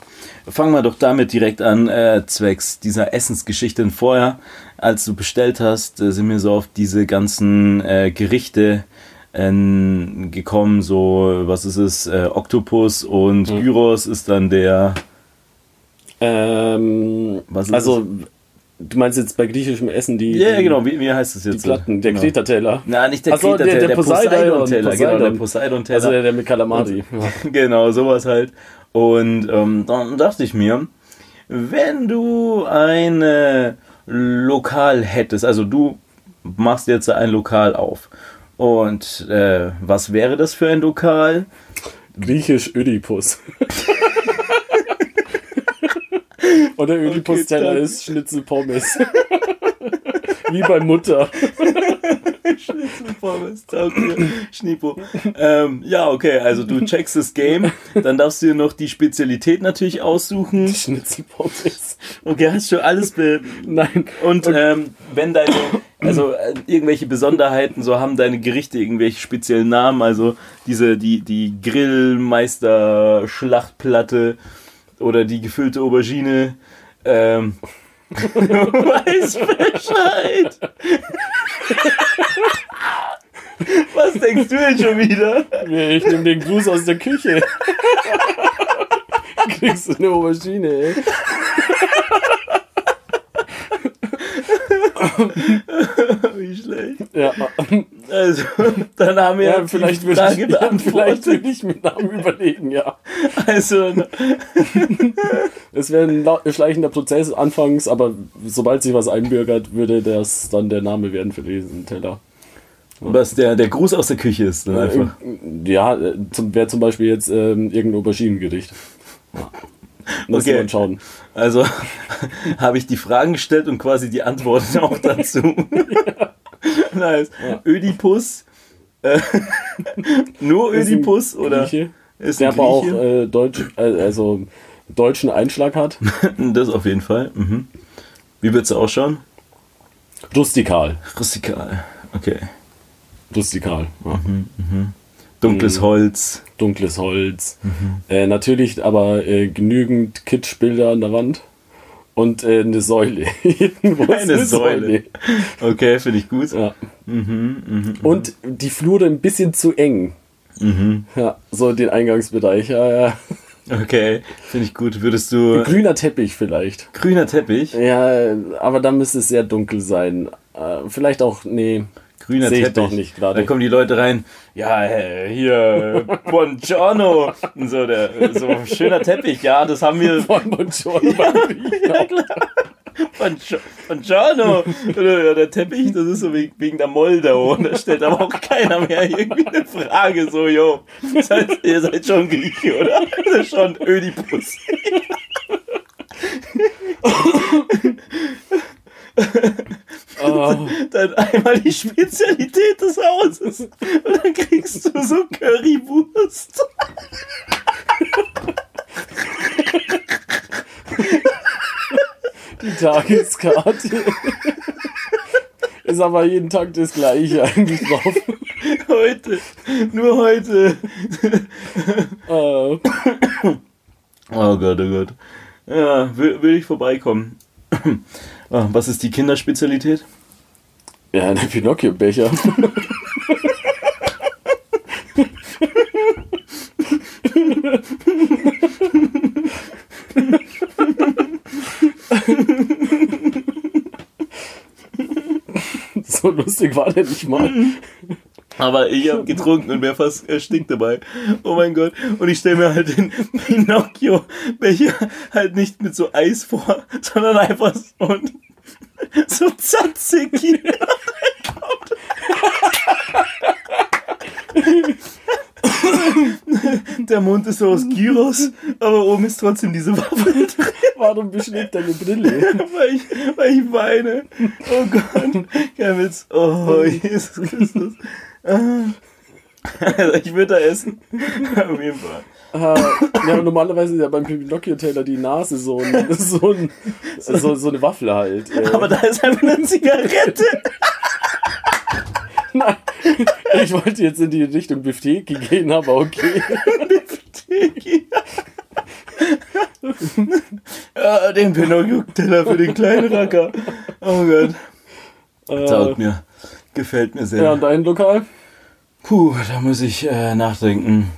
Fangen wir doch damit direkt an, äh, zwecks dieser Essensgeschichte. Vorher, als du bestellt hast, äh, sind wir so auf diese ganzen äh, Gerichte ähm, gekommen. So, was ist es? Äh, Oktopus und Gyros ist dann der. Ähm, Was ist also, du meinst jetzt bei griechischem Essen die, Ja, die, genau. Wie, wie heißt es die jetzt? Platten, der genau. Kreta-Teller. Na, nicht der Ach so, Kreta, der- der, der Poseidon, Poseidon-Teller. Genau, der Poseidon. Poseidon-Teller. Also der, der mit Kalamari. Ja. Genau, sowas halt. Und ähm, dann dachte ich mir, wenn du ein äh, Lokal hättest, also du machst jetzt ein Lokal auf. Und äh, was wäre das für ein Lokal? Griechisch Ödipus. Und der Ödipus-Teller dann- ist Schnitzel-Pommes. Wie bei Mutter. Schnitzelpommes. Schnipo. Ähm, ja, okay, also du checkst das Game, dann darfst du dir noch die Spezialität natürlich aussuchen. Schnitzel-Pommes. Okay, hast du alles be Nein. Und ähm, wenn deine, also äh, irgendwelche Besonderheiten, so haben deine Gerichte irgendwelche speziellen Namen, also diese, die, die Grillmeister Schlachtplatte oder die gefüllte Aubergine, ähm, du weißt Bescheid. Was denkst du denn schon wieder? Ich nehme den Gruß aus der Küche. Kriegst du eine Aubergine, ey. Wie schlecht. Ja, Also, dann haben wir ja die vielleicht würde Frage ich, ja, vielleicht würde ich mir Namen überlegen, ja. Also, Es wäre ein schleichender Prozess anfangs, aber sobald sich was einbürgert, würde das dann der Name werden für diesen Teller. was der, der Gruß aus der Küche ist, dann einfach. Ja, äh, zum, wäre zum Beispiel jetzt ähm, irgendein Auberginengericht. Ja. Muss Okay. man schauen. Also habe ich die Fragen gestellt und quasi die Antworten auch dazu. nice. Ja. Ödipus. Äh, nur Ödipus oder Grieche, ist der aber auch äh, Deutsch, äh, also deutschen Einschlag hat. Das auf jeden Fall. Mhm. Wie wird's ausschauen? Rustikal. Rustikal. Okay. Rustikal. Ja. Dunkles Mhm. Holz. Dunkles Holz. Äh, natürlich aber äh, genügend Kitschbilder an der Wand. Und äh, eine Säule. Eine Säule. Okay, finde ich gut. Ja. Mhm, Und die Flure ein bisschen zu eng. Mhm. Ja, so den Eingangsbereich. Ja, ja. Okay, finde ich gut. Würdest du. Grüner Teppich vielleicht. Grüner Teppich. Ja, aber dann müsste es sehr dunkel sein. Äh, vielleicht auch, nee. Grüner Sehe ich Teppich. doch nicht gerade. Dann kommen die Leute rein. Ja, äh, hier, Buongiorno. Und so, der, so schöner Teppich. Ja, das haben wir. Von Bonjour. Ja, klar. Buongi- Buongiorno. Oder, ja, der Teppich, das ist so wegen, der Moldau. Und da stellt aber auch keiner mehr irgendwie eine Frage. So, yo, seid, ihr seid schon Grieche, oder? Das ist schon Ödipus. Oh, Dann einmal die Spezialität des Hauses. Und dann kriegst du so Currywurst. die Tageskarte. Ist aber jeden Tag das gleiche eigentlich drauf. Heute. Nur heute. Äh, Oh Gott, oh Gott. Ja, will, will ich vorbeikommen. Ah, Was ist die Kinderspezialität? ja, ein Pinocchio-Becher. so lustig war der nicht mal. Aber ich habe getrunken und wäre fast erstickt dabei. Oh mein Gott. Und ich stelle mir halt den Pinocchio-Becher halt nicht mit so Eis vor, sondern einfach so, so Tzatziki. der Mund ist so aus Gyros, aber oben ist trotzdem diese Waffe drin. Warum beschlägt deine Brille? weil, ich, weil ich weine. Oh Gott. Kein Witz. Oh, Jesus Christus. Also ich würde da essen. Auf jeden Fall. Äh, ja, normalerweise ist ja beim Pinocchio-Taylor die Nase so, ein, so, ein, so, so eine Waffel halt. Äh. Aber da ist einfach eine Zigarette. Nein, ich wollte jetzt in die Richtung Bifteki gehen, aber okay. Bifteki. ja, den Pinocchio-Teller für den kleinen Racker. Oh Gott. Äh, Taugt mir. Gefällt mir sehr. ja, und dein Lokal? Puh, da muss ich äh, nachdenken.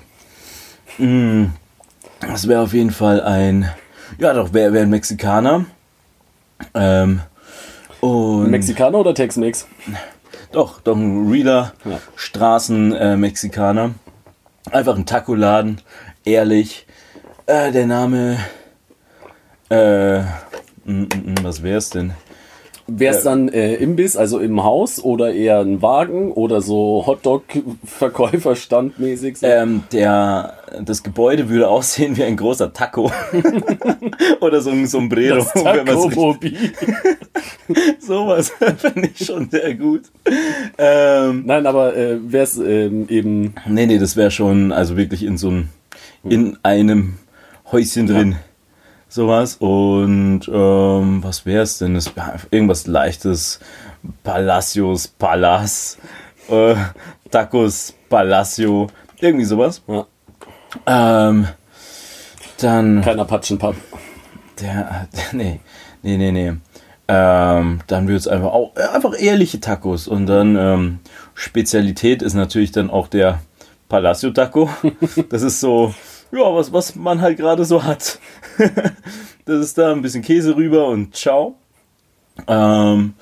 Mm, Das wäre auf jeden Fall ein. Ja, doch, wäre wär ein Mexikaner. Ähm, und Mexikaner oder Tex-Mex? doch, doch ein realer Ja. Straßen-Mexikaner. Einfach ein Taco-Laden, ehrlich. Äh, der Name. Äh, mm, mm, mm, was wär's denn? Wäre es dann äh, Imbiss, also im Haus oder eher ein Wagen oder so Hotdog-Verkäuferstandmäßig? So? Ähm, der, das Gebäude würde aussehen wie ein großer Taco. Oder so ein Sombrero. das richtig- Sowas finde ich schon sehr gut. Ähm, Nein, aber äh, wäre es ähm, eben nee, nee, das wäre schon, also wirklich in so einem, in einem Häuschen drin. Sowas. Und ähm, was wäre es denn? Das irgendwas leichtes. Palacios, Palas, äh, Tacos, Palacio. Irgendwie sowas. ja, Ähm, dann kein Apachenpub. der, nee, nee, nee, nee. Ähm, dann wird es einfach auch äh, einfach ehrliche Tacos und dann ähm, Spezialität ist natürlich dann auch der Palacio Taco. Das ist so, ja, was, was man halt gerade so hat. Das ist da ein bisschen Käse rüber und ciao. Ähm,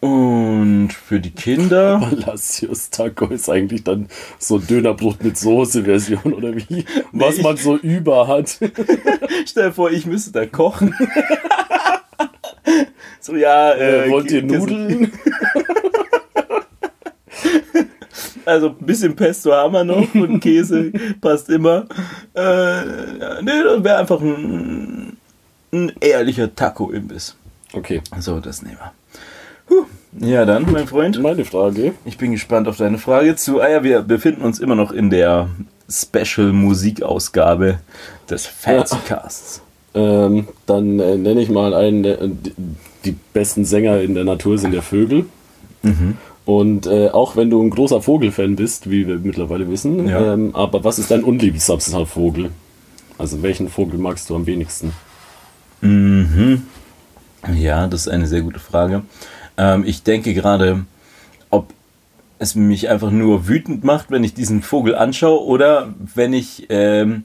und für die Kinder. Palacios Taco ist eigentlich dann so ein Dönerbrot mit Soße-Version oder wie? Was man so über hat. Stell dir vor, ich müsste da kochen. so, ja, äh, Äh, wollt ihr Nudeln? Also ein bisschen Pesto haben wir noch und Käse passt immer. Äh, ja, nee, das wäre einfach ein, ein ehrlicher Taco-Imbiss. Okay, So, das nehmen wir. Huh. Ja, dann, mein Freund. meine Frage. Ich bin gespannt auf deine Frage zu. Ah ja, wir befinden uns immer noch in der Special-Musikausgabe des Fancycasts. Ähm, dann äh, nenne ich mal einen, der, die- die besten Sänger in der Natur sind der Vögel. Und äh, auch wenn du ein großer Vogelfan bist, wie wir mittlerweile wissen, Ja. ähm, aber was ist dein unliebsamster Vogel? Also welchen Vogel magst du am wenigsten? Mhm. Ja, das ist eine sehr gute Frage. Ähm, ich denke gerade, ob es mich einfach nur wütend macht, wenn ich diesen Vogel anschaue oder wenn ich ähm,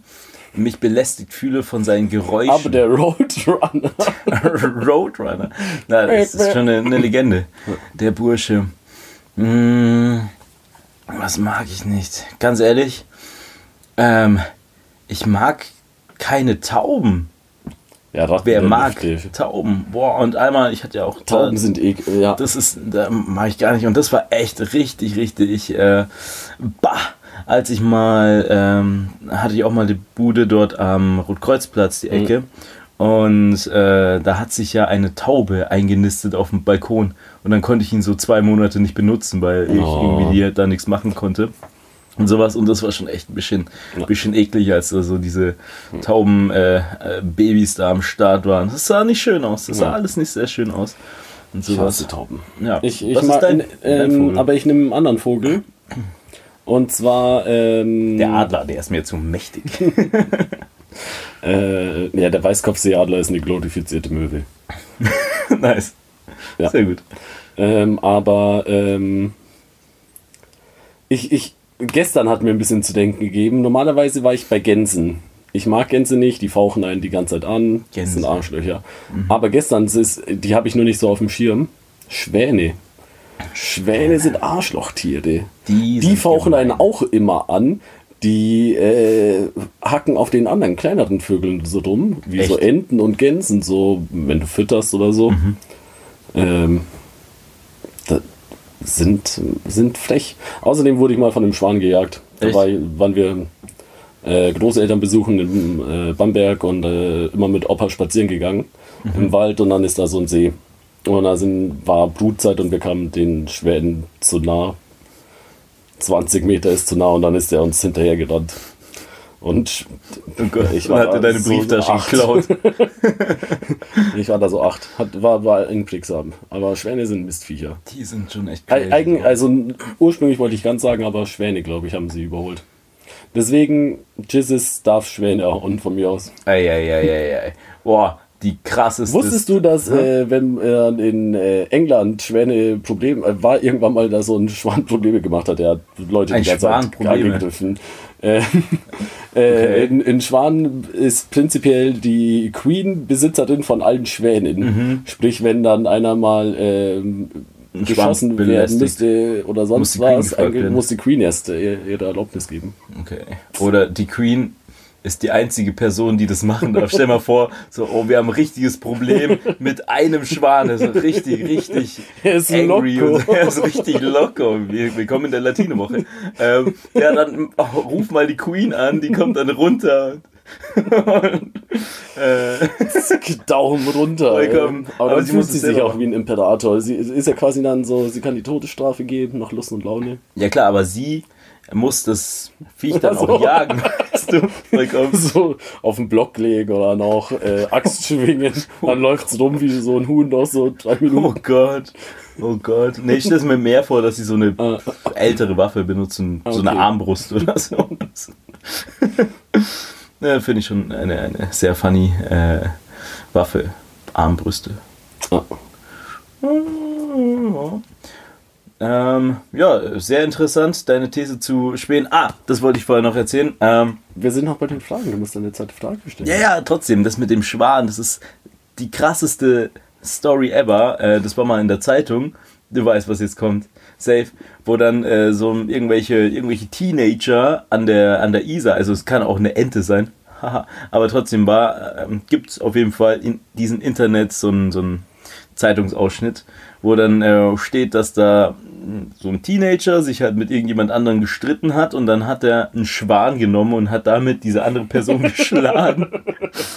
mich belästigt fühle von seinen Geräuschen. Aber der Roadrunner. Roadrunner. Na, das ist schon eine, eine Legende. Der Bursche. Hm, was mag ich nicht? Ganz ehrlich, ähm, ich mag keine Tauben. Ja, Ratten Wer mag. Tauben? Boah, und einmal, ich hatte ja auch Tauben sind ekel. Ja. das ist, da mache ich gar nicht. Und das war echt richtig, richtig, äh, bah. Als ich mal, ähm, hatte ich auch mal die Bude dort am Rotkreuzplatz, die Ecke. Und äh, da hat sich ja eine Taube eingenistet auf dem Balkon. Und dann konnte ich ihn so zwei Monate nicht benutzen, weil ich Oh. irgendwie hier da nichts machen konnte. Und sowas. Und das war schon echt ein bisschen, Ja. bisschen eklig, als da so diese Tauben äh, äh, da am Start waren. Das sah nicht schön aus. Das sah Ja. alles nicht sehr schön aus. Und Ich sowas. hasse Tauben. Ja. Ich, ich Was dein, dein ähm, Vogel? aber ich nehme einen anderen Vogel. Und zwar ähm, der Adler, der ist mir zu mächtig. Äh, ja, der Weißkopfseeadler ist eine glorifizierte Möwe. nice. Ja. Sehr gut. Ähm, aber ähm, ich, ich, gestern hat mir ein bisschen zu denken gegeben. Normalerweise war ich bei Gänsen. Ich mag Gänse nicht, die fauchen einen die ganze Zeit an. Das Gänse. sind Arschlöcher. Aber gestern es ist, die habe ich nur nicht so auf dem Schirm. Schwäne. Schwäne sind Arschlochtiere. Die Die fauchen gemein. einen auch immer an. Die äh, hacken auf den anderen kleineren Vögeln so rum, wie so Echt? Enten und Gänsen, so wenn du fütterst oder so. Mhm. Ähm, sind, sind frech. Außerdem wurde ich mal von einem Schwan gejagt. Echt? war, waren wir äh, Großeltern besuchen in äh, Bamberg und äh, immer mit Opa spazieren gegangen im Wald und dann ist da so ein See. Und da sind, war Brutzeit und wir kamen den Schwänen zu nah. 20 Meter ist zu nah und dann ist er uns hinterher gerannt. Und Ich war hatte deine so Brieftasche acht. geklaut. ich war da so acht. Hat, war, war einprägsam. Aber Schwäne sind Mistviecher. Die sind schon echt crazy. Eigen, also ursprünglich wollte ich ganz sagen, aber Schwäne, glaube ich, haben sie überholt. Deswegen, Jesus darf Schwäne und von mir aus. Eieieiei. Boah, die krasseste. Wusstest du, dass äh, wenn äh, in äh, England Schwäne Probleme, äh, war irgendwann mal da so ein Schwan Probleme gemacht hat, der hat Leute Ein die ganze Zeit angegriffen. Äh, äh, in, in Schwan ist prinzipiell die Queen Besitzerin von allen Schwänen. Mhm. Sprich, wenn dann einer mal ähm, geschossen werden müsste oder Muss sonst Queen was, muss die Queen erst ihre Erlaubnis geben. Okay. Oder die Queen ist die einzige Person, die das machen darf. Stell mal vor, so, oh, wir haben ein richtiges Problem mit einem Schwan. Das ist richtig, richtig Er ist angry. loco. Und, er ist richtig locker. Wir, kommen in der Latino-Woche. Ähm, ja, dann oh, ruf mal die Queen an, die kommt dann runter. Und, äh, Daumen runter. Vollkommen. ey. Aber, Aber dann sie fühlt muss sie sich auch wie ein Imperator. Sie ist ja quasi dann so, sie kann die Todesstrafe geben, nach Lust und Laune. ja klar, aber sie muss das Viech dann Ach so. auch jagen, weißt du? So auf den Block legen oder noch äh, Axt schwingen. Dann läuft's rum wie so ein Huhn noch so drei Oh Minuten. Gott. Oh Gott. Nee, ich stelle mir mehr vor, dass sie so eine Ah. ältere Waffe benutzen. So eine Okay. Armbrust oder so. ja, Finde ich schon eine, eine sehr funny äh, Waffe. Armbrüste. Ah. Ähm, ja, sehr interessant, deine These zu Spähen. Ah, das wollte ich vorher noch erzählen. Ähm, Wir sind noch bei den Fragen. Du musst deine zweite Frage stellen. ja, ja, trotzdem, das mit dem Schwan, das ist die krasseste Story ever. Äh, das war mal in der Zeitung. Du weißt, was jetzt kommt. Safe. Wo dann äh, so irgendwelche, irgendwelche Teenager an der, an der Isar, also es kann auch eine Ente sein, aber trotzdem war, ähm, gibt es auf jeden Fall in diesem Internet so einen so einen Zeitungsausschnitt, wo dann äh, steht, dass da so ein Teenager sich halt mit irgendjemand anderem gestritten hat und dann hat er einen Schwan genommen und hat damit diese andere Person geschlagen.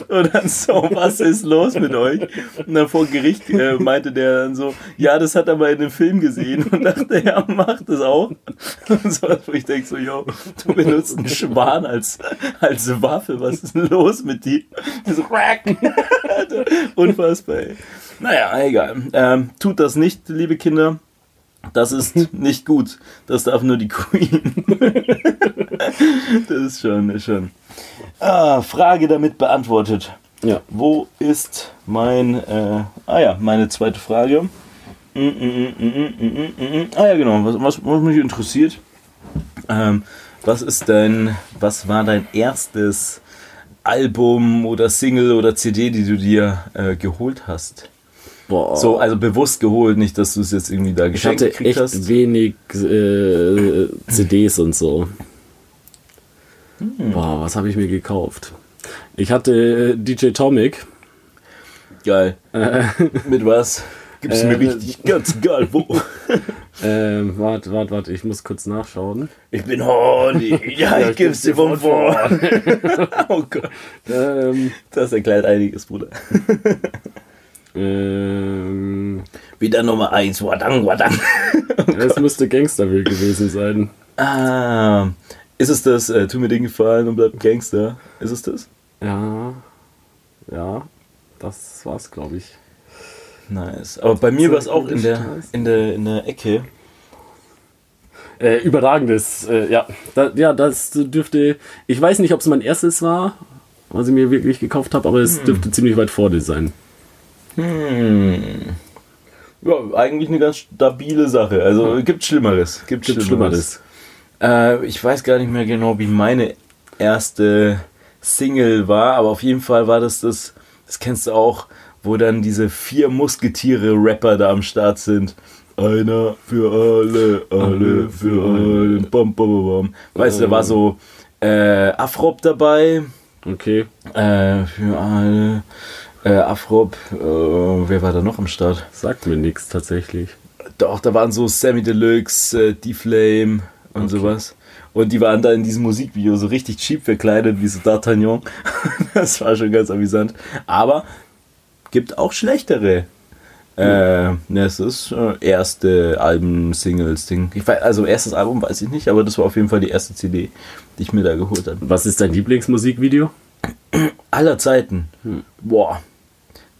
Und dann so, was ist los mit euch? Und dann vor Gericht äh, meinte der dann so, ja, das hat er mal in einem Film gesehen und dachte, ja, macht das auch. Und so, wo ich denke so, yo, du benutzt einen Schwan als, als Waffe, was ist denn los mit dir? So, quack. Unfassbar, ey. Naja, egal. Ähm, tut das nicht, liebe Kinder. Das ist nicht gut. Das darf nur die Queen. das ist schon, ist schon. Ah, Frage damit beantwortet. Ja. Wo ist mein, äh, ah ja, meine zweite Frage. Mm, mm, mm. Ah ja, genau, was, was, was mich interessiert. Ähm, was ist dein, was war dein erstes Album oder Single oder CD, die du dir äh, geholt hast? Boah. So, also bewusst geholt, nicht, dass du es jetzt irgendwie da ich geschenkt hatte gekriegt echt hast. wenig äh, CDs und so. Hm. Boah, was habe ich mir gekauft? Ich hatte äh, DJ Tomic. Geil. Mit was? Gib's mir Äh, richtig ganz geil. Wo? Ähm, warte, warte, warte, ich muss kurz nachschauen. Ich bin horny. Ja, ich gib's dir von vorn. oh Gott. Ähm, Das erklärt einiges, Bruder. Ähm, Wieder Nummer 1. Wadang, wadang. es müsste Gangsterville gewesen sein. Ah. Ist es das, äh, tu mir den Gefallen und bleib Gangster? Ist es das? Ja, ja, das war's, glaube ich. Nice. Aber bei mir war es auch in der, in der, in der Ecke. Äh, überragendes, äh, ja. Da, ja, das dürfte. Ich weiß nicht, ob es mein erstes war, was ich mir wirklich gekauft habe, aber es dürfte ziemlich weit vorne sein. Hm. Ja, eigentlich eine ganz stabile Sache. Also gibt Schlimmeres. Gibt, Gibt Schlimmeres. Schlimmeres. Äh, ich weiß gar nicht mehr genau, wie meine erste Single war, aber auf jeden Fall war das das, das kennst du auch, wo dann diese vier Musketiere-Rapper da am Start sind. Einer für alle, alle für alle. Bam, bam, bam. Weißt du, da war so äh, Afrop dabei. Okay. Äh, für alle. Äh, Afrop. Äh, wer war da noch am Start? Sagt mir nichts tatsächlich. Doch, da waren so Sammy Deluxe, äh, D-Flame, und sowas. Und die waren da in diesem Musikvideo so richtig cheap verkleidet, wie so D'Artagnan. das war schon ganz amüsant. Aber gibt auch schlechtere. Äh, ne, es ist äh, erste Alben-Singles-Ding. Ich weiß, also erstes Album weiß ich nicht, aber das war auf jeden Fall die erste CD, die ich mir da geholt habe. Was ist dein Lieblingsmusikvideo? Aller Zeiten. Boah.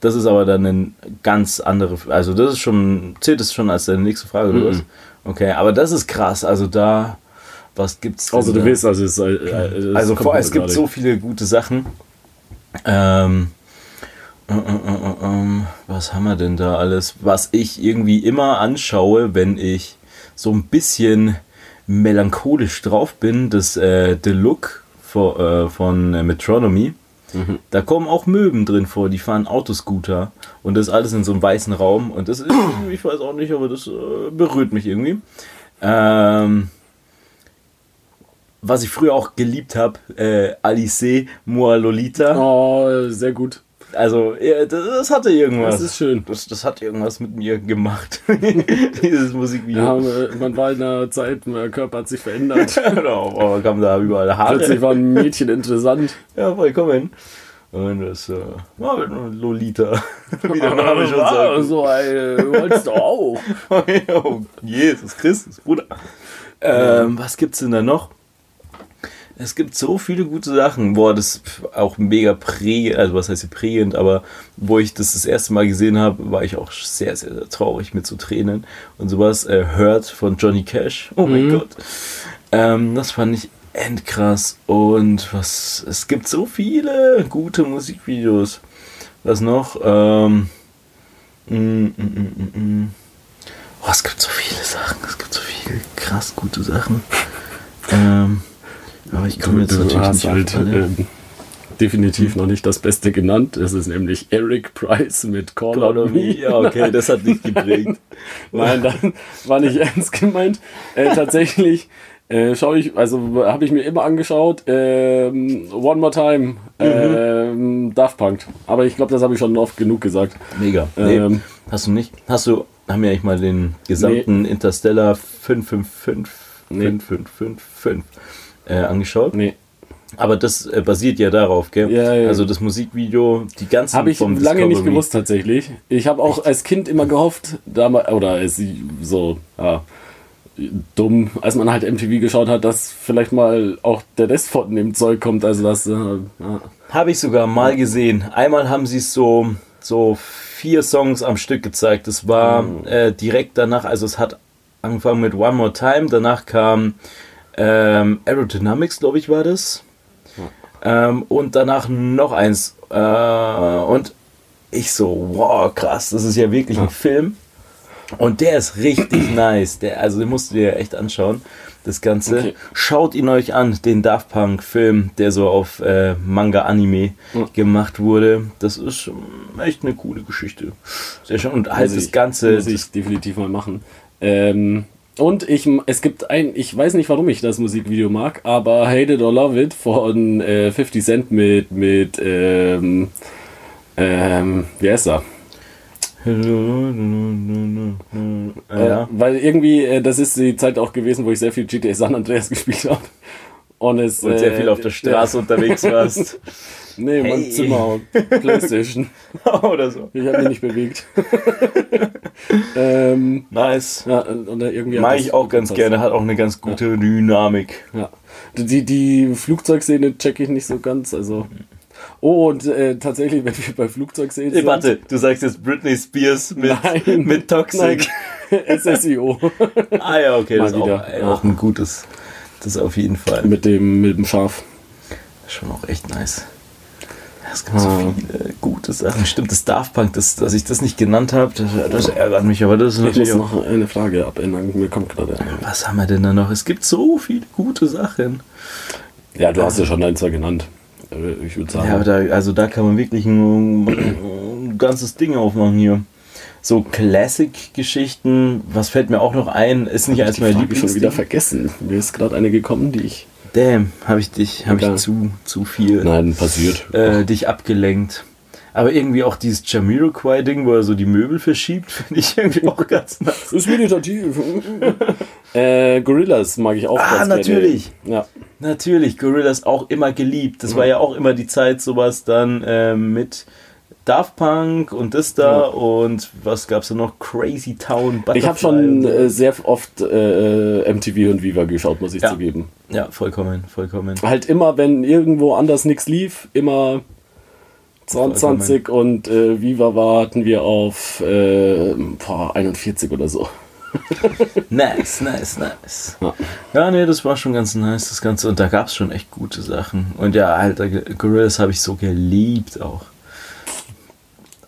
Das ist aber dann eine ganz andere. Also, das ist schon. Zählt es schon als deine nächste Frage, oder was? Mhm. Okay, aber das ist krass. Also, da. Was gibt's Also du da? willst, also es, äh, äh, Also vor, es gibt gerade. so viele gute Sachen. Ähm, äh, äh, äh, ähm, was haben wir denn da alles? Was ich irgendwie immer anschaue, wenn ich so ein bisschen melancholisch drauf bin, das äh, The Look von, äh, von äh, Da kommen auch Möwen drin vor, die fahren Autoscooter und das alles in so einem weißen Raum und das ist, ich weiß auch nicht, aber das äh, berührt mich irgendwie. Ähm, was ich früher auch geliebt habe, äh, Alice Moa Lolita. Oh, sehr gut. Also, das, hatte irgendwas. Das ist schön. Das, das hat irgendwas mit mir gemacht. Dieses Musikvideo. Ja, äh, man war in einer Zeit, mein Körper hat sich verändert. genau, aber kam da überall Haare. Plötzlich waren Mädchen interessant. Ja, vollkommen. Und das äh, war nur Lolita. Wie der Name schon Ah, sagt. so, ey, wolltest du auch. oh, Jesus Christus, Bruder. Ähm, was gibt's denn da noch? Es gibt so viele gute Sachen. Boah, das ist auch mega prägend, also was heißt hier prägend, aber wo ich das das erste Mal gesehen habe, war ich auch sehr, sehr, sehr traurig mit so Tränen und sowas. Äh, Hurt von Johnny Cash. Oh mein Mhm. Gott. Ähm, das fand ich endkrass. Und was, es gibt so viele gute Musikvideos. Was noch? Ähm, mm, mm, mm. Oh, es gibt so viele Sachen, es gibt so viele krass gute Sachen. Ähm, aber ich komme jetzt du natürlich hast nicht auf halt alle. ähm, definitiv noch nicht das Beste genannt. Es ist nämlich Eric Price mit Call, on Me. Ja, okay, das hat dich geprägt. Nein, dann war nicht ernst gemeint. Äh, tatsächlich äh, schaue ich, also habe ich mir immer angeschaut, ähm, One More Time, ähm, Daft Punk. Aber ich glaube, das habe ich schon oft genug gesagt. Mega. Nee, Ähm, hast du nicht? Hast du, haben wir eigentlich mal den gesamten Interstellar 555 Nee. 5555 äh, angeschaut? Nee. Aber das äh, basiert ja darauf, gell? Ja, ja. Also das Musikvideo, die ganzen Habe ich vom lange nicht Discovery. gewusst tatsächlich. Ich habe auch als Kind immer gehofft, damals, oder als so, ja, dumm, als man halt MTV geschaut hat, dass vielleicht mal auch der Rest von dem Zeug kommt. Also das, äh, ja. Habe ich sogar mal gesehen. Einmal haben sie so, so vier Songs am Stück gezeigt. Das war Mhm. äh, direkt danach, also es hat angefangen mit One More Time, danach kam ähm, Aerodynamics, glaube ich, war das. Ähm, und danach noch eins. Äh, und ich so, wow, krass, das ist ja wirklich ein Film. Und der ist richtig nice. Der, also den musst du dir echt anschauen. Das Ganze. Okay. Schaut ihn euch an, den Daft Punk Film, der so auf äh, Manga Anime Ja. gemacht wurde. Das ist ähm, echt eine coole Geschichte. Sehr schön. Und halt Muss das ich- Ganze. Muss ich definitiv mal machen. Ähm, und ich, es gibt ein, ich weiß nicht, warum ich das Musikvideo mag, aber Hate It or Love It von äh, 50 Cent mit, mit, ähm, ähm, wie heißt er? Äh, ja. Äh, weil irgendwie, äh, das ist die Zeit auch gewesen, wo ich sehr viel GTA San Andreas gespielt habe. Und, es, Und sehr äh, viel auf der Straße unterwegs warst. Nee, mein Hey. Zimmer und Playstation. Oder so. Ich habe mich nicht bewegt. ähm, Nice. ja, und irgendwie Mag ich auch ganz gerne, hat auch eine ganz gute Dynamik. Ja. Die, die Flugzeugszene check ich nicht so ganz. Also. Oh, und äh, tatsächlich, wenn wir bei Flugzeugszenen Ey, warte, du sagst jetzt Britney Spears mit, Nein. mit Toxic. Nein. SSIO. Ah ja, okay, das ist Mal auch, ey, Ja. auch ein gutes. Das ist auf jeden Fall mit, dem, mit dem Schaf. schon auch echt nice. Es gibt so Ah. viele gute Sachen. Stimmt, das Daft Punk, das, dass ich das nicht genannt habe, das, das ärgert mich, aber das ist Ich muss natürlich noch eine Frage abändern. Mir kommt gerade. Was haben wir denn da noch? Es gibt so viele gute Sachen. Ja, du hast ja schon ein, zwei genannt. Äh, Ich würde sagen. Ja, aber da, also da kann man wirklich ein, ein ganzes Ding aufmachen hier. So Classic-Geschichten, was fällt mir auch noch ein, ist nicht eins die meiner Frage schon wieder vergessen. Mir ist gerade eine gekommen, die ich. Damn, habe ich dich, habe ich zu, zu viel Nein, passiert. äh, dich abgelenkt. Aber irgendwie auch dieses Jamiroquai-Ding, wo er so die Möbel verschiebt, finde ich irgendwie auch ganz nice. ist meditativ. Äh, Gorillas mag ich auch Ah, natürlich. Gerne. Ja. Natürlich, Gorillas auch immer geliebt. Das war ja auch immer die Zeit, sowas dann ähm, mit Daft Punk und das da Ja. und was gab's da noch? Crazy Town, Ich habe Butterfly schon äh, sehr oft äh, MTV und Viva geschaut, muss ich Ja. zugeben. Ja, vollkommen, vollkommen. Halt immer, wenn irgendwo anders nichts lief, immer 22 und äh, Viva war, hatten wir auf äh, boah, 41 oder so. Nice, nice, nice. Ja. Ja, nee, das war schon ganz nice, das Ganze. Und da gab's schon echt gute Sachen. Und ja, halt, Gorillas habe ich so geliebt auch.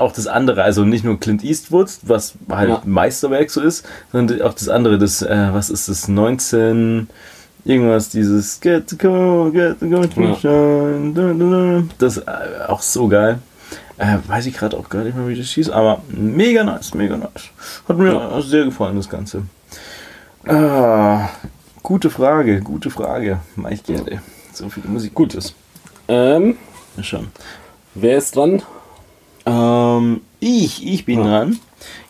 Auch das andere, also nicht nur Clint Eastwood, was halt Ja. Meisterwerk so ist, sondern auch das andere, das, äh, was ist das, 19, irgendwas, dieses Get to go, get to go, to Ja. shine, da, da, da. das äh, auch so geil. Äh, weiß ich gerade auch gar nicht mehr, wie das hieß, aber mega nice, mega nice. Hat mir Ja. sehr gefallen, das Ganze. Ah, gute Frage, gute Frage. Mach ich gerne. So viel Musik Gutes. Ähm, Ja, schon. wer ist dran? Ähm, ich, ich bin Ja. dran.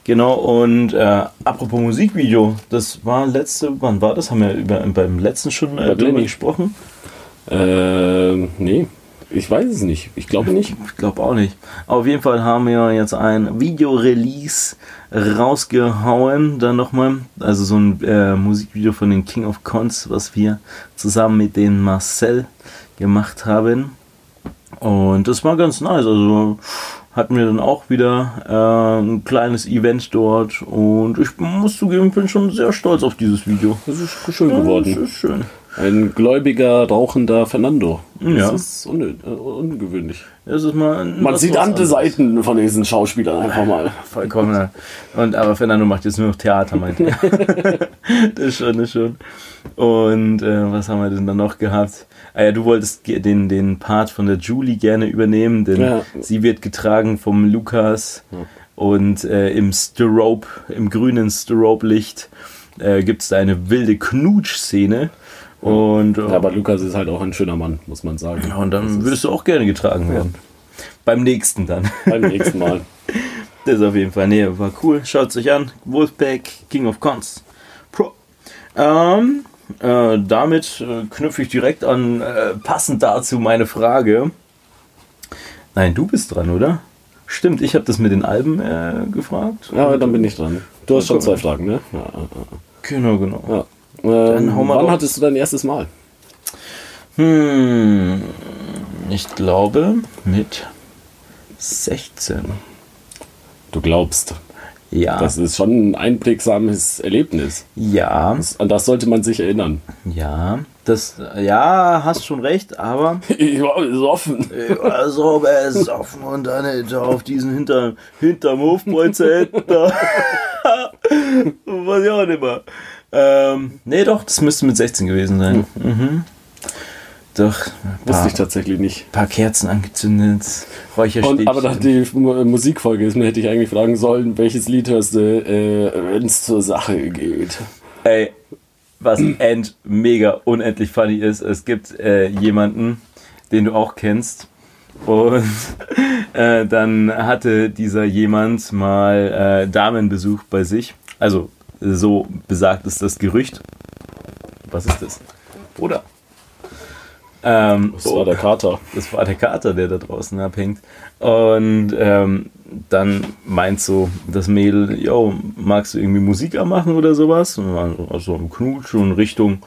Genau, und äh, apropos Musikvideo, das war letzte, wann war das? Haben wir über, beim letzten schon äh, drüber gesprochen? Ähm, nee, ich weiß es nicht. Ich glaube nicht. Ich glaube auch nicht. Aber auf jeden Fall haben wir jetzt ein Video-Release rausgehauen. Dann nochmal. Also so ein äh, Musikvideo von den King of Cons, was wir zusammen mit den Marcel gemacht haben. Und das war ganz nice. Also hatten wir dann auch wieder äh, ein kleines Event dort. Und ich muss zugeben, bin schon sehr stolz auf dieses Video. Das ist schön Ja, geworden. Das ist schön. Ein gläubiger, rauchender Fernando. Das Ja. ist un äh, ungewöhnlich. Das ist mal Man sieht andere. Seiten von diesen Schauspielern einfach mal. Vollkommen. Und aber Fernando macht jetzt nur noch Theater, meinte er. das ist schon, das ist schon. Und äh, was haben wir denn dann noch gehabt? Ah ja, du wolltest den, den Part von der Julie gerne übernehmen, denn Ja. sie wird getragen vom Lukas und äh, im Strobe, im grünen Strobe-Licht äh, gibt es da eine wilde Knutsch-Szene. Und, äh, Ja, aber Lukas ist halt auch ein schöner Mann, muss man sagen. ja, und dann würdest du auch gerne getragen werden. Beim nächsten dann. Beim nächsten Mal. Das auf jeden Fall. Nee, war cool. Schaut es euch an. Wolfpack, King of Cons. Pro. Ähm, äh, damit äh, knüpfe ich direkt an, äh, passend dazu meine Frage. Nein, du bist dran, oder? Stimmt, ich habe das mit den Alben äh, gefragt. Ja, dann bin ich dran. Du hast schon zwei Fragen, ne? Ja, ja, Genau, genau. Ähm, wann raus. hattest du dein erstes Mal? Hm, ich glaube mit 16. Du glaubst. Ja. Das ist schon ein einprägsames Erlebnis. ja. An das sollte man sich erinnern. Ja. Das, ja, hast schon recht, aber Ich war besoffen. Ich war so besoffen und dann auf diesen hinter, hinterm Hofbräuze da. Weiß ich auch nicht mehr. Ähm, nee, doch, das müsste mit 16 gewesen sein. Mhm. Doch, ein Wusste paar, ich tatsächlich nicht. paar Kerzen angezündet, Räucherstäbchen. Und, aber da die Mu- Musikfolge ist, mir hätte ich eigentlich fragen sollen, welches Lied hörst du, äh, wenn es zur Sache geht. Ey, was end mega unendlich funny ist, es gibt äh, jemanden, den du auch kennst. Und äh, dann hatte dieser jemand mal äh, Damenbesuch bei sich. Also, so besagt ist das Gerücht. Was ist das? Oder? Ähm, Das war der Kater. das war der Kater, der da draußen abhängt. Und ähm, dann meint so das Mädel, yo, magst du irgendwie Musik anmachen oder sowas? Und dann so also im Knutsch und Richtung,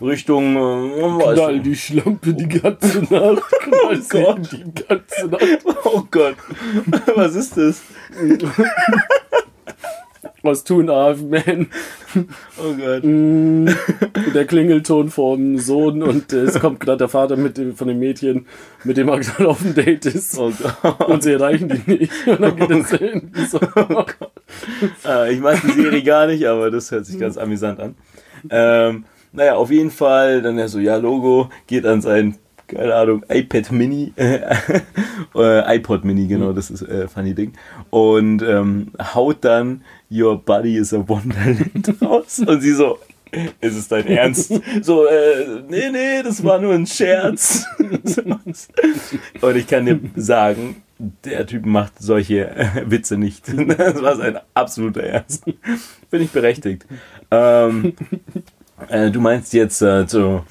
Richtung, äh, Knall die Schlampe die ganze Nacht. Knall sie Gott. die ganze Nacht. oh Gott, was ist das? Was tun, Man? Oh Gott. Mm, Der Klingelton vom Sohn und es kommt gerade der Vater mit dem, von dem Mädchen, mit dem er gerade auf dem Date ist. Oh Gott. Und sie erreichen die nicht. Und dann geht es irgendwie so. Äh, ich mag die Serie gar nicht, aber das hört sich ganz amüsant an. Ähm, naja, auf jeden Fall, dann er so, ja, Logo, geht an sein, keine Ahnung, iPad Mini, äh, äh, iPod Mini, genau, das ist äh, funny Ding. Und ähm, haut dann Your Body is a Wonderland raus. Und sie so, ist es dein Ernst? So, äh, nee, nee, das war nur ein Scherz. Und ich kann dir sagen, der Typ macht solche äh, Witze nicht. Das war sein absoluter Ernst. Bin ich berechtigt. Ähm, äh, du meinst jetzt äh, so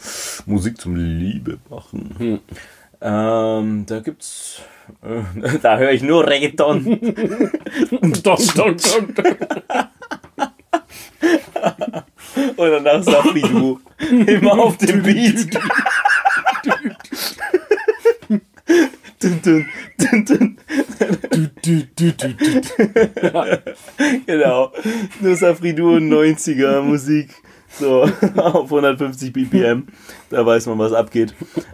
Musik zum Liebe machen. Hm. Ähm, da gibt's. Da höre ich nur Reggaeton. Dong, dong, dong, dong. Und danach Safri du. Immer auf dem Beat. dun, dun, dun, dun. Du, du, du, du. Genau. Nur Safridu und 90er Musik. So, auf 150 BPM. Da weiß man, was abgeht.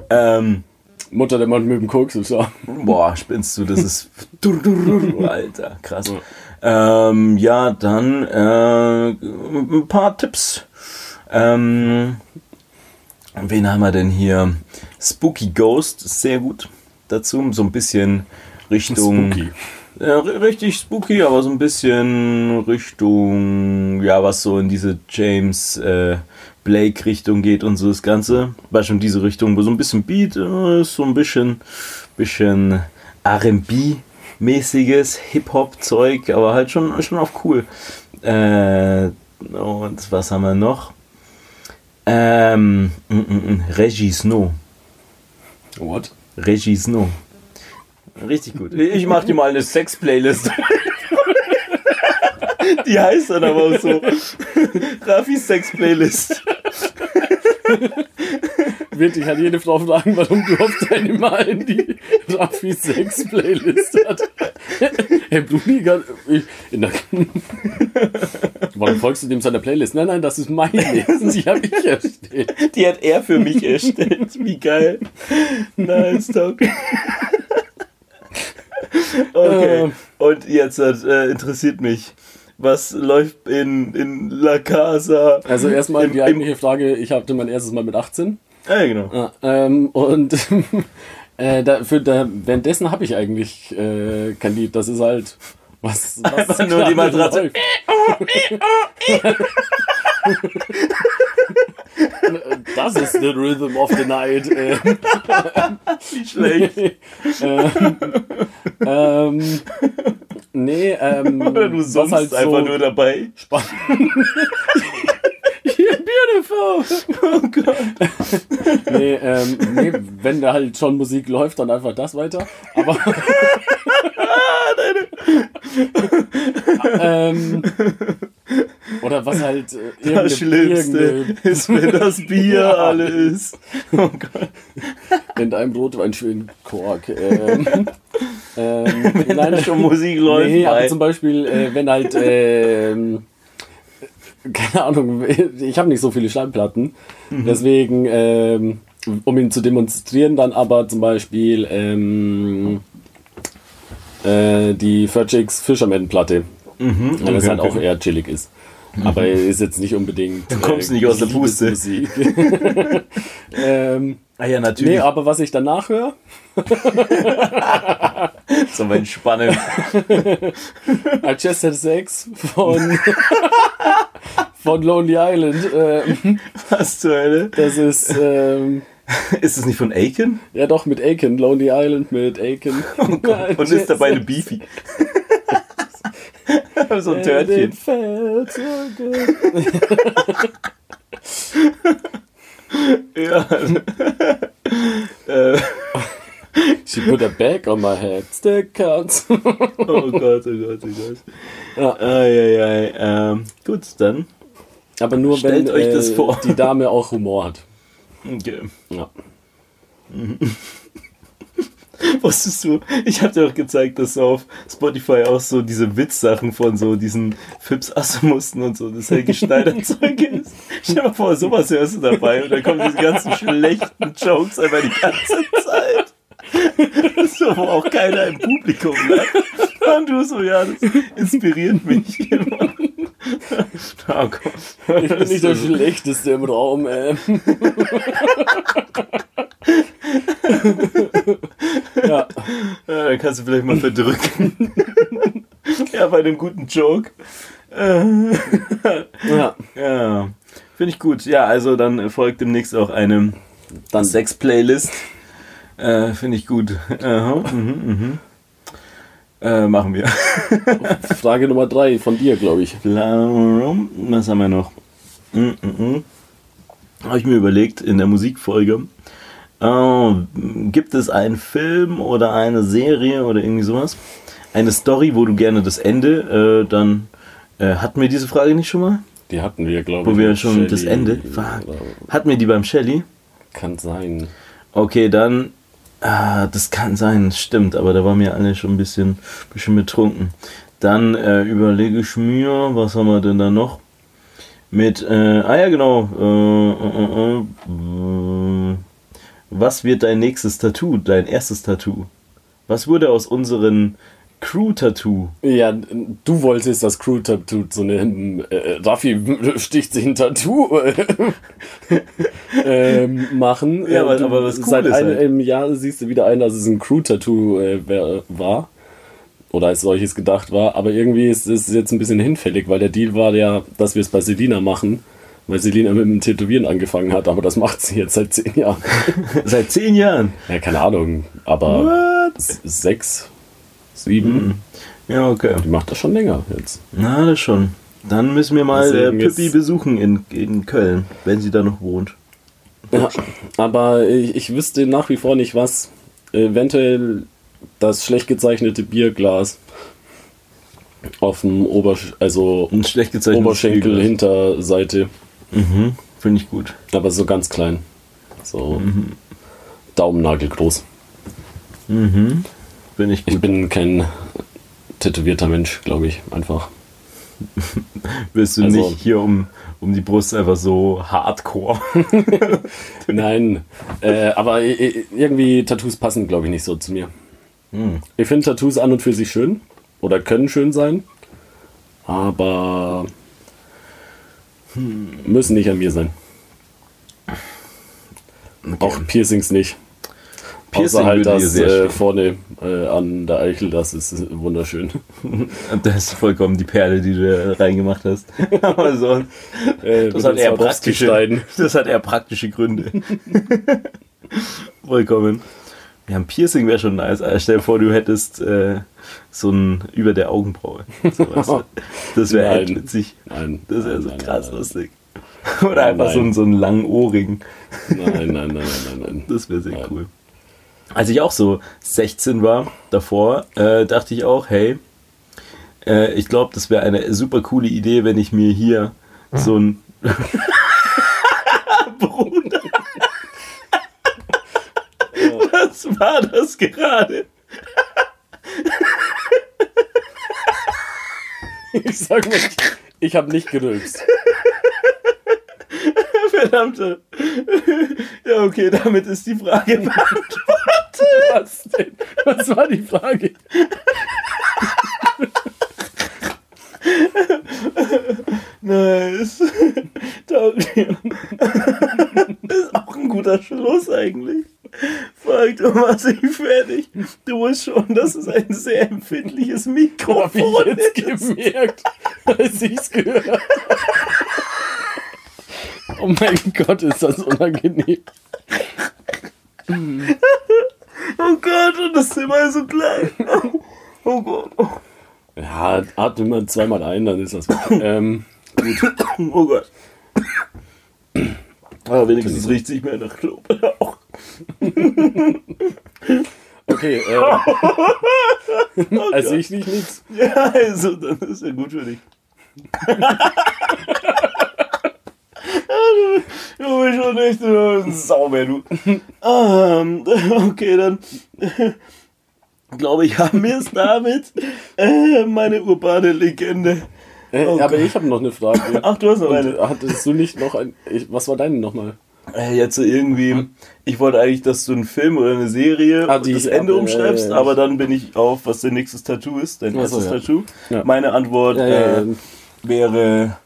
Ähm, Mutter der Mann mit dem Koks ist so. boah, spinnst du, das ist. Alter, krass. Ähm, ja, dann äh, ein paar Tipps. Ähm, wen haben wir denn hier? Spooky Ghost, sehr gut dazu. So ein bisschen Richtung. Spooky. Ja, ri- richtig spooky, aber so ein bisschen Richtung, ja, was so in diese James äh, Blake Richtung geht und so das Ganze. War schon diese Richtung, wo so ein bisschen Beat äh, ist, so ein bisschen, bisschen R&B mäßiges Hip-Hop-Zeug, aber halt schon, schon auf cool. Äh, und was haben wir noch? Ähm, mm, mm, mm, Reggie Snow. What? Reggie Snow. Richtig gut. Ich mach dir mal eine Sex-Playlist. Die heißt dann aber auch so. Raffis Sex-Playlist. Wird dich halt jede Frau fragen, warum du auf deine Mal in die Raffi 6 Playlist hat. Hey, der Warum folgst du dem seiner Playlist? Nein, nein, das ist meine. Die habe ich erstellt. Die hat er für mich erstellt. Wie geil. Nice talk. Okay. Ähm. Und jetzt äh, interessiert mich, was läuft in, in La Casa? Also erstmal die eigentliche Frage, ich hatte mein erstes Mal mit 18. Ja, genau. Ja, ähm, und äh, da, für, da, währenddessen habe ich eigentlich äh, kein Lied. Das ist halt was, was Einfach nur die Matratze. Das ist the rhythm of the night. Äh, Nicht schlecht. ähm, ähm, nee, ähm, Oder du summst halt einfach so nur dabei. spannend. Beautiful! Oh Gott. Nee, ähm, nee, wenn da halt schon Musik läuft, dann einfach das weiter. Aber. ähm, oder was halt. Äh, Das Schlimmste ist, wenn das Bier alle ist. Oh Gott. in einem Rotwein schön Kork. Ähm, ähm, Wenn nein, da schon Musik läuft. Nee, aber zum Beispiel, äh, wenn halt, ähm, keine Ahnung, ich habe nicht so viele Schallplatten, Mhm. deswegen, ähm, um ihn zu demonstrieren, dann aber zum Beispiel ähm, äh, die Furchicks Fisherman-Platte, Mhm, weil das okay, halt okay. auch eher chillig ist. Aber ist jetzt nicht unbedingt. Du kommst nicht aus der Puste. Ähm, Ah ja, nee, natürlich. aber was ich danach höre, so mein Spannen. I Just Had Sex von, von Lonely Island. Ähm, Was zur Hölle? das ist, ähm, Ist es nicht von Aiken? ja doch, mit Aiken. Lonely Island mit Aiken. Und ist dabei eine Beefy. so ein Törtchen. Ja. äh, She put a bag on my head. Stick counts. oh Gott, oh Gott, oh Gott. Ja. Eieiei. Ähm, gut, dann. Aber nur Stellt wenn euch äh, das vor. die Dame auch Humor hat. Okay. Ja. Wusstest du, ich habe dir auch gezeigt, dass so auf Spotify auch so diese Witzsachen von so diesen Fips Asmussen und so das Helge Schneider Zeug ist. Stell mal vor, sowas hörst du dabei und dann kommen diese ganzen schlechten Jokes einfach die ganze Zeit. So, wo auch keiner im Publikum lacht. Und du so, ja, das inspiriert mich immer. Oh Gott. Ich bin nicht der Schlechteste im Raum. Äh. ja. Ja, dann kannst du vielleicht mal verdrücken. ja, bei einem guten Joke. Ja. ja, finde ich gut. Ja, also dann folgt demnächst auch eine Dann Sex-Playlist. Äh, finde ich gut. Aha, mhm, mhm. Äh, machen wir. Frage Nummer drei von dir, glaube ich. Was haben wir noch? Mm -mm -mm. Habe ich mir überlegt in der Musikfolge. Oh, gibt es einen Film oder eine Serie oder irgendwie sowas? Eine Story, wo du gerne das Ende äh, dann. Äh, hatten wir diese Frage nicht schon mal? Die hatten wir, glaube ich. Wo wir schon das Shelley Ende. Fuck. Hatten wir die beim Shelly? Kann sein. Okay, dann. Ah, das kann sein, stimmt, aber da waren wir alle schon ein bisschen, bisschen betrunken. Dann äh, überlege ich mir, was haben wir denn da noch? Mit, äh, ah ja, genau. Äh, äh, äh, äh, was wird dein nächstes Tattoo, dein erstes Tattoo? Was wurde aus unseren Crew-Tattoo? Ja, du wolltest das Crew-Tattoo zu nehmen. Äh, Raffi sticht sich ein Tattoo ähm, machen. Ja, aber- du- aber was cool Seit ist halt. einem Jahr siehst du wieder ein, dass es ein Crew-Tattoo äh, war. Oder als solches gedacht war. Aber irgendwie ist es jetzt ein bisschen hinfällig, weil der Deal war ja, dass wir es bei Selina machen. Weil Selina mit dem Tätowieren angefangen hat. Aber das macht sie jetzt seit zehn Jahren. Seit zehn Jahren. Ja, keine Ahnung. Aber What? sechs, sieben. Ja, okay. Die macht das schon länger jetzt. Na, das schon. Dann müssen wir mal äh, Pippi besuchen in, in Köln, wenn sie da noch wohnt. Ja, aber ich, ich wüsste nach wie vor nicht, was eventuell das schlecht gezeichnete Bierglas auf dem Obersch also Ein Mhm, finde ich gut. aber so ganz klein. So Mhm. Daumennagel groß. Mhm, finde ich Ich gut. bin kein tätowierter Mensch, glaube ich, einfach. Willst du also- nicht hier um, um die Brust einfach so hardcore? Nein, äh, aber irgendwie Tattoos passen, glaube ich, nicht so zu mir. Hm. Ich finde Tattoos an und für sich schön oder können schön sein, aber müssen nicht an mir sein. Auch Piercings nicht. Piercing Außer halt das äh, vorne äh, an der Eichel, das ist wunderschön. Das ist vollkommen die Perle, die du da reingemacht hast. Aber sonst, Äh, das hat eher praktische, das hat eher praktische Gründe. Vollkommen. Ja, ein Piercing wäre schon nice. Alter. Stell dir vor, du hättest äh, so ein über der Augenbraue. So, du? Das wäre Nein. witzig. Nein. Das wäre so nein, krass nein, lustig. Oder einfach so, Nein. einen- so einen langen Ohrring. Nein, nein, nein, nein, nein, nein. Das wäre sehr cool. Als ich auch so 16 war, davor, äh, dachte ich auch, hey, äh, ich glaube, das wäre eine super coole Idee, wenn ich mir hier so ein. Bruder! Was war das gerade? Ich sag mal, ich habe nicht gerülpst. Verdammte. Ja, okay, damit ist die Frage beantwortet. Was denn? Was war die Frage? Nice. Das ist auch ein guter Schluss eigentlich. Fuck, du machst dich fertig. Du musst schon, dass es ein sehr empfindliches Hab Mikrofon ich jetzt ist. gemerkt, als ich's gehört habe. Oh mein Gott, ist das unangenehm. Oh Gott, und das Zimmer ist so klein. Oh Gott. Ja, atme mal zweimal ein, dann ist das weg. Ähm, Oh Gott. Aber wenigstens riecht es nicht mehr nach Knoblauch. Okay, äh, also ich nicht nichts. Ja, also, dann ist ja gut für dich. du, bist schon echt ein Sauber, du. Ähm, okay, dann glaube ich, haben wir es damit. Äh, meine urbane Legende. Äh, Oh aber Gott. ich habe noch eine Frage. Ach, du hast noch Und eine. hattest du nicht noch ein. Ich, was war deine nochmal? Äh, jetzt so irgendwie, ich wollte eigentlich, dass du einen Film oder eine Serie Ah, das Ende ab- umschreibst, äh, aber dann bin ich auf, was dein nächstes Tattoo ist, dein so, erstes ja. Tattoo. Ja. Meine Antwort Ja, ja, äh, ja. wäre,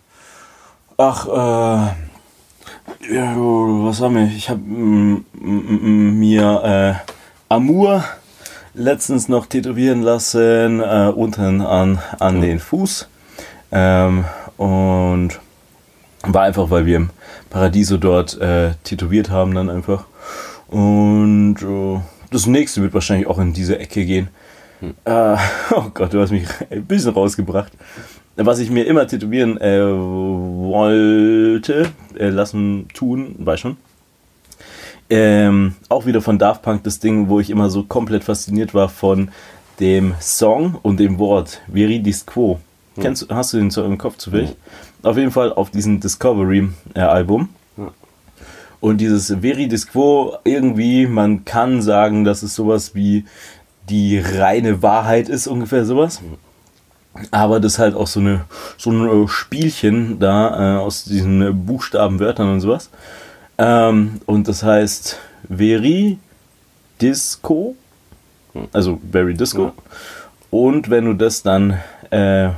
ach, äh, ja, was haben wir? Ich habe mir äh, Amour letztens noch tätowieren lassen, äh, unten an, an den Fuß. Ähm, und war einfach, weil wir im Paradiso dort äh, tätowiert haben dann einfach. Und äh, das nächste wird wahrscheinlich auch in diese Ecke gehen. Äh, oh Gott, du hast mich ein bisschen rausgebracht. Was ich mir immer tätowieren äh, wollte, äh, lassen, tun, weiß schon. Ähm, auch wieder von Daft Punk das Ding, wo ich immer so komplett fasziniert war von dem Song und dem Wort Viridis Quo. Kennst, du- hast du den so im Kopf zufällig? Auf jeden Fall auf diesem Discovery-Album. Ja. Und dieses Veridis Quo, irgendwie, man kann sagen, dass es sowas wie die reine Wahrheit ist, ungefähr sowas. Aber das halt auch so eine so ein äh, Spielchen da äh, aus diesen äh, Buchstabenwörtern und sowas. Ähm, und das heißt Veri Disco, also Very Disco. Ja. Und wenn du das dann äh, äh,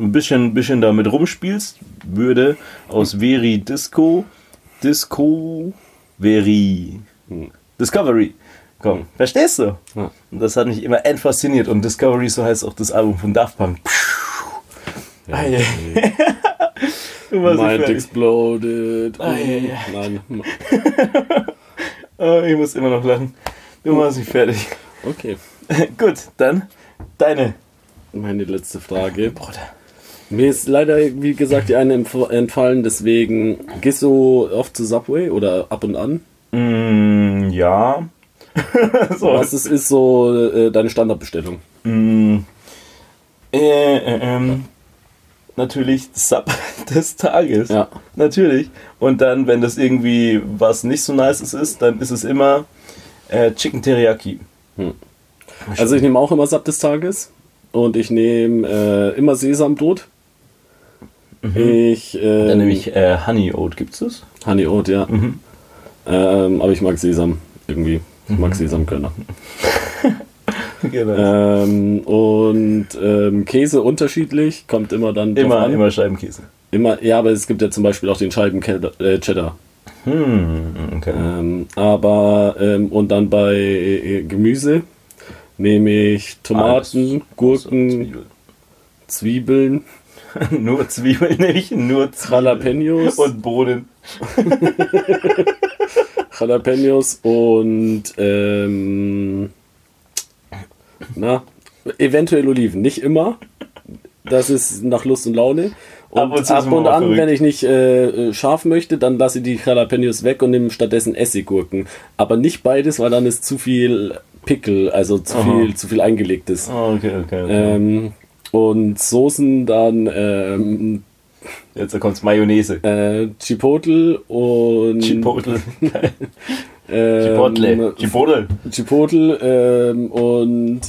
ein bisschen, bisschen damit rumspielst, würde aus Veri Disco Disco Veri Discovery kommen. Verstehst du? Ja. Und das hat mich immer end fasziniert. Und Discovery, so heißt auch das Album von Daft Punk. Du warst nicht Mind exploded. Ah, ja, ja. Nein. Oh, ich muss immer noch lachen. Du warst nicht fertig. Okay. Gut, dann deine. Meine letzte Frage. Bruder. Mir ist leider, wie gesagt, die eine entfallen, deswegen gehst du oft zu Subway oder ab und an? Mm, ja. so. Was ist, ist so äh, deine Standardbestellung? Mm, äh, äh, ähm, natürlich Sub des Tages. Ja. Natürlich. Und dann, wenn das irgendwie was nicht so nice ist, dann ist es immer äh, Chicken Teriyaki. Also ich nehme auch immer Sub des Tages und ich nehme äh, immer Sesambrot. Ich, äh, Dann nehme ich äh, Honey Oat. Gibt's das? Honey Oat, ja. Ähm, aber ich mag Sesam irgendwie. Ich mag Sesamkörner. Genau. Ähm, und ähm, Käse unterschiedlich, kommt immer dann immer, immer Scheibenkäse. Immer, ja, aber es gibt ja zum Beispiel auch den Scheiben Cheddar. Äh. Hm, okay. Ähm, aber ähm, und dann bei äh, Gemüse nehme ich Tomaten, Alles. Gurken, Zwiebeln. Zwiebeln, nur Zwiebeln nicht, nur Zwiebeln. Jalapenos, Und Bohnen. Jalapenos und ähm, na, eventuell Oliven. Nicht immer. Das ist nach Lust und Laune. Und Ab ab und und, man auch an, verrückt. wenn ich nicht äh, scharf möchte, dann lasse ich die Jalapenos weg und nehme stattdessen Essiggurken. Aber nicht beides, weil dann ist zu viel Pickel, also zu Aha. viel, zu viel eingelegtes. Oh, okay, okay. okay. Ähm, und Soßen dann ähm, Jetzt kommt's Mayonnaise. äh, Chipotle und Chipotle. Ähm, Chipotle. Chipotle. Chipotle ähm, und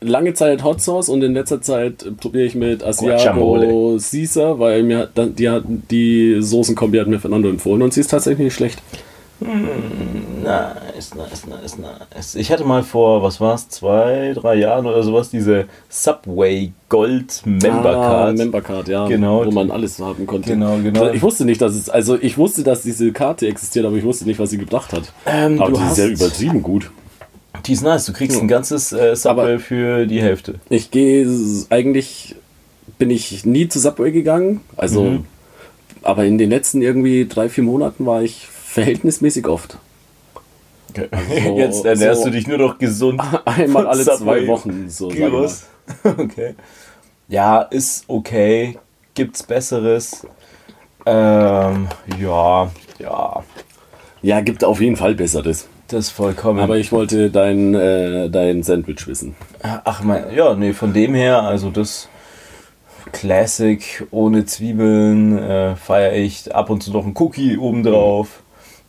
lange Zeit Hot Sauce und in letzter Zeit probiere ich mit Asiago. Caesar, weil mir die, die Soßenkombi hat mir Fernando empfohlen und sie ist tatsächlich nicht schlecht. Nice, nice, nice, nice. Ich hatte mal vor, was war's, zwei, drei Jahren oder sowas, diese Subway Gold Member Ah, Card. Member Card, ja, Genau. wo man alles haben konnte. Genau, genau. Ich wusste nicht, dass es, also ich wusste, dass diese Karte existiert, aber ich wusste nicht, was sie gebracht hat. Ähm, aber die ist ja übertrieben gut. Die ist nice, du kriegst ein ganzes äh, Subway Aber- für die Hälfte. Ich gehe eigentlich bin ich nie zu Subway gegangen, also Mhm. aber in den letzten irgendwie drei vier Monaten war ich verhältnismäßig oft. Okay. So- Jetzt ernährst so- du dich nur noch gesund. Einmal alle zwei Wochen so. Gyros. Okay. Ja, ist okay. Gibt's Besseres? Ähm, ja, ja, Ja, gibt auf jeden Fall besseres. das ist vollkommen. Aber ich wollte dein äh, dein Sandwich wissen. Ach mein, ja, nee, von dem her, also das Classic ohne Zwiebeln äh, feiere ich ab und zu noch ein Cookie obendrauf.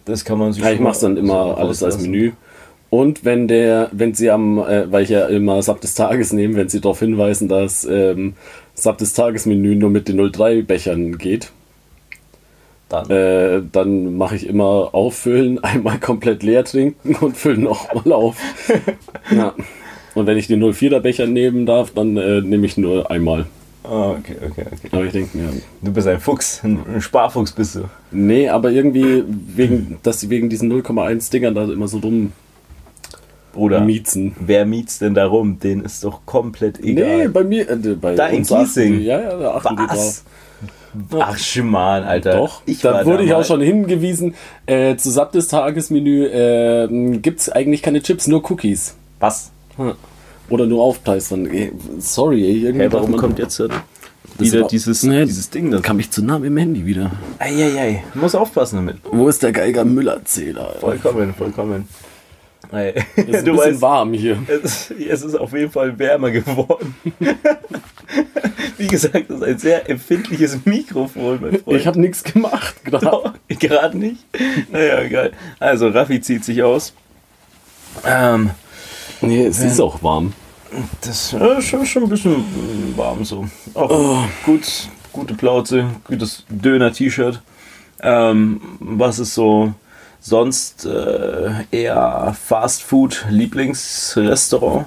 Das kann man sich Ja, ich mache dann immer alles als. Menü. Und wenn der, wenn sie am, äh, weil ich ja immer Sub des Tages nehme, wenn sie darauf hinweisen, dass ähm, Sub des Tages Menü nur mit den 03 Bechern geht, Dann. äh, dann mache ich immer auffüllen, einmal komplett leer trinken und füllen nochmal auf. ja. Und wenn ich den 04er Becher nehmen darf, dann äh, nehme ich nur einmal. Ah, okay, okay, okay. Aber ich denke mir, Du bist ein Fuchs, ein, Sparfuchs bist du. nee, aber irgendwie wegen, dass sie wegen diesen 0,1 Dingern da immer so dumm Bruder, miezen. wer miet's denn darum? Den ist doch komplett egal. Nee, bei mir, äh, bei Da in die- Ja, ja, da achten die Was? drauf. Ach, Schmarrn, Alter. Doch, ich da wurde ich mal. auch schon hingewiesen. Äh, zu Satt des Tagesmenü äh, gibt es eigentlich keine Chips, nur Cookies. Was? Oder nur aufpleistern. Sorry, ey, irgendwie Hey, warum kommt jetzt wieder dieses, Nee, dieses Ding? Das Kam ich zu nah im Handy wieder. Eieiei, muss aufpassen damit. Wo ist der Geiger Müller-Zähler? Vollkommen, vollkommen. Ey, Es ist ein du bisschen weißt, warm hier. es, es ist auf jeden Fall wärmer geworden. Wie gesagt, das ist ein sehr empfindliches Mikrofon, mein Freund. Ich habe nichts gemacht gerade. Gerade nicht. Naja, egal. Also, Raffi zieht sich aus. Ähm, Nee, es ist auch warm. das ist schon, schon ein bisschen mm, warm so. Auch Oh. gut, gute Plauze, gutes Döner-T-Shirt. Ähm, was ist so sonst äh, eher Fast-Food-Lieblingsrestaurant?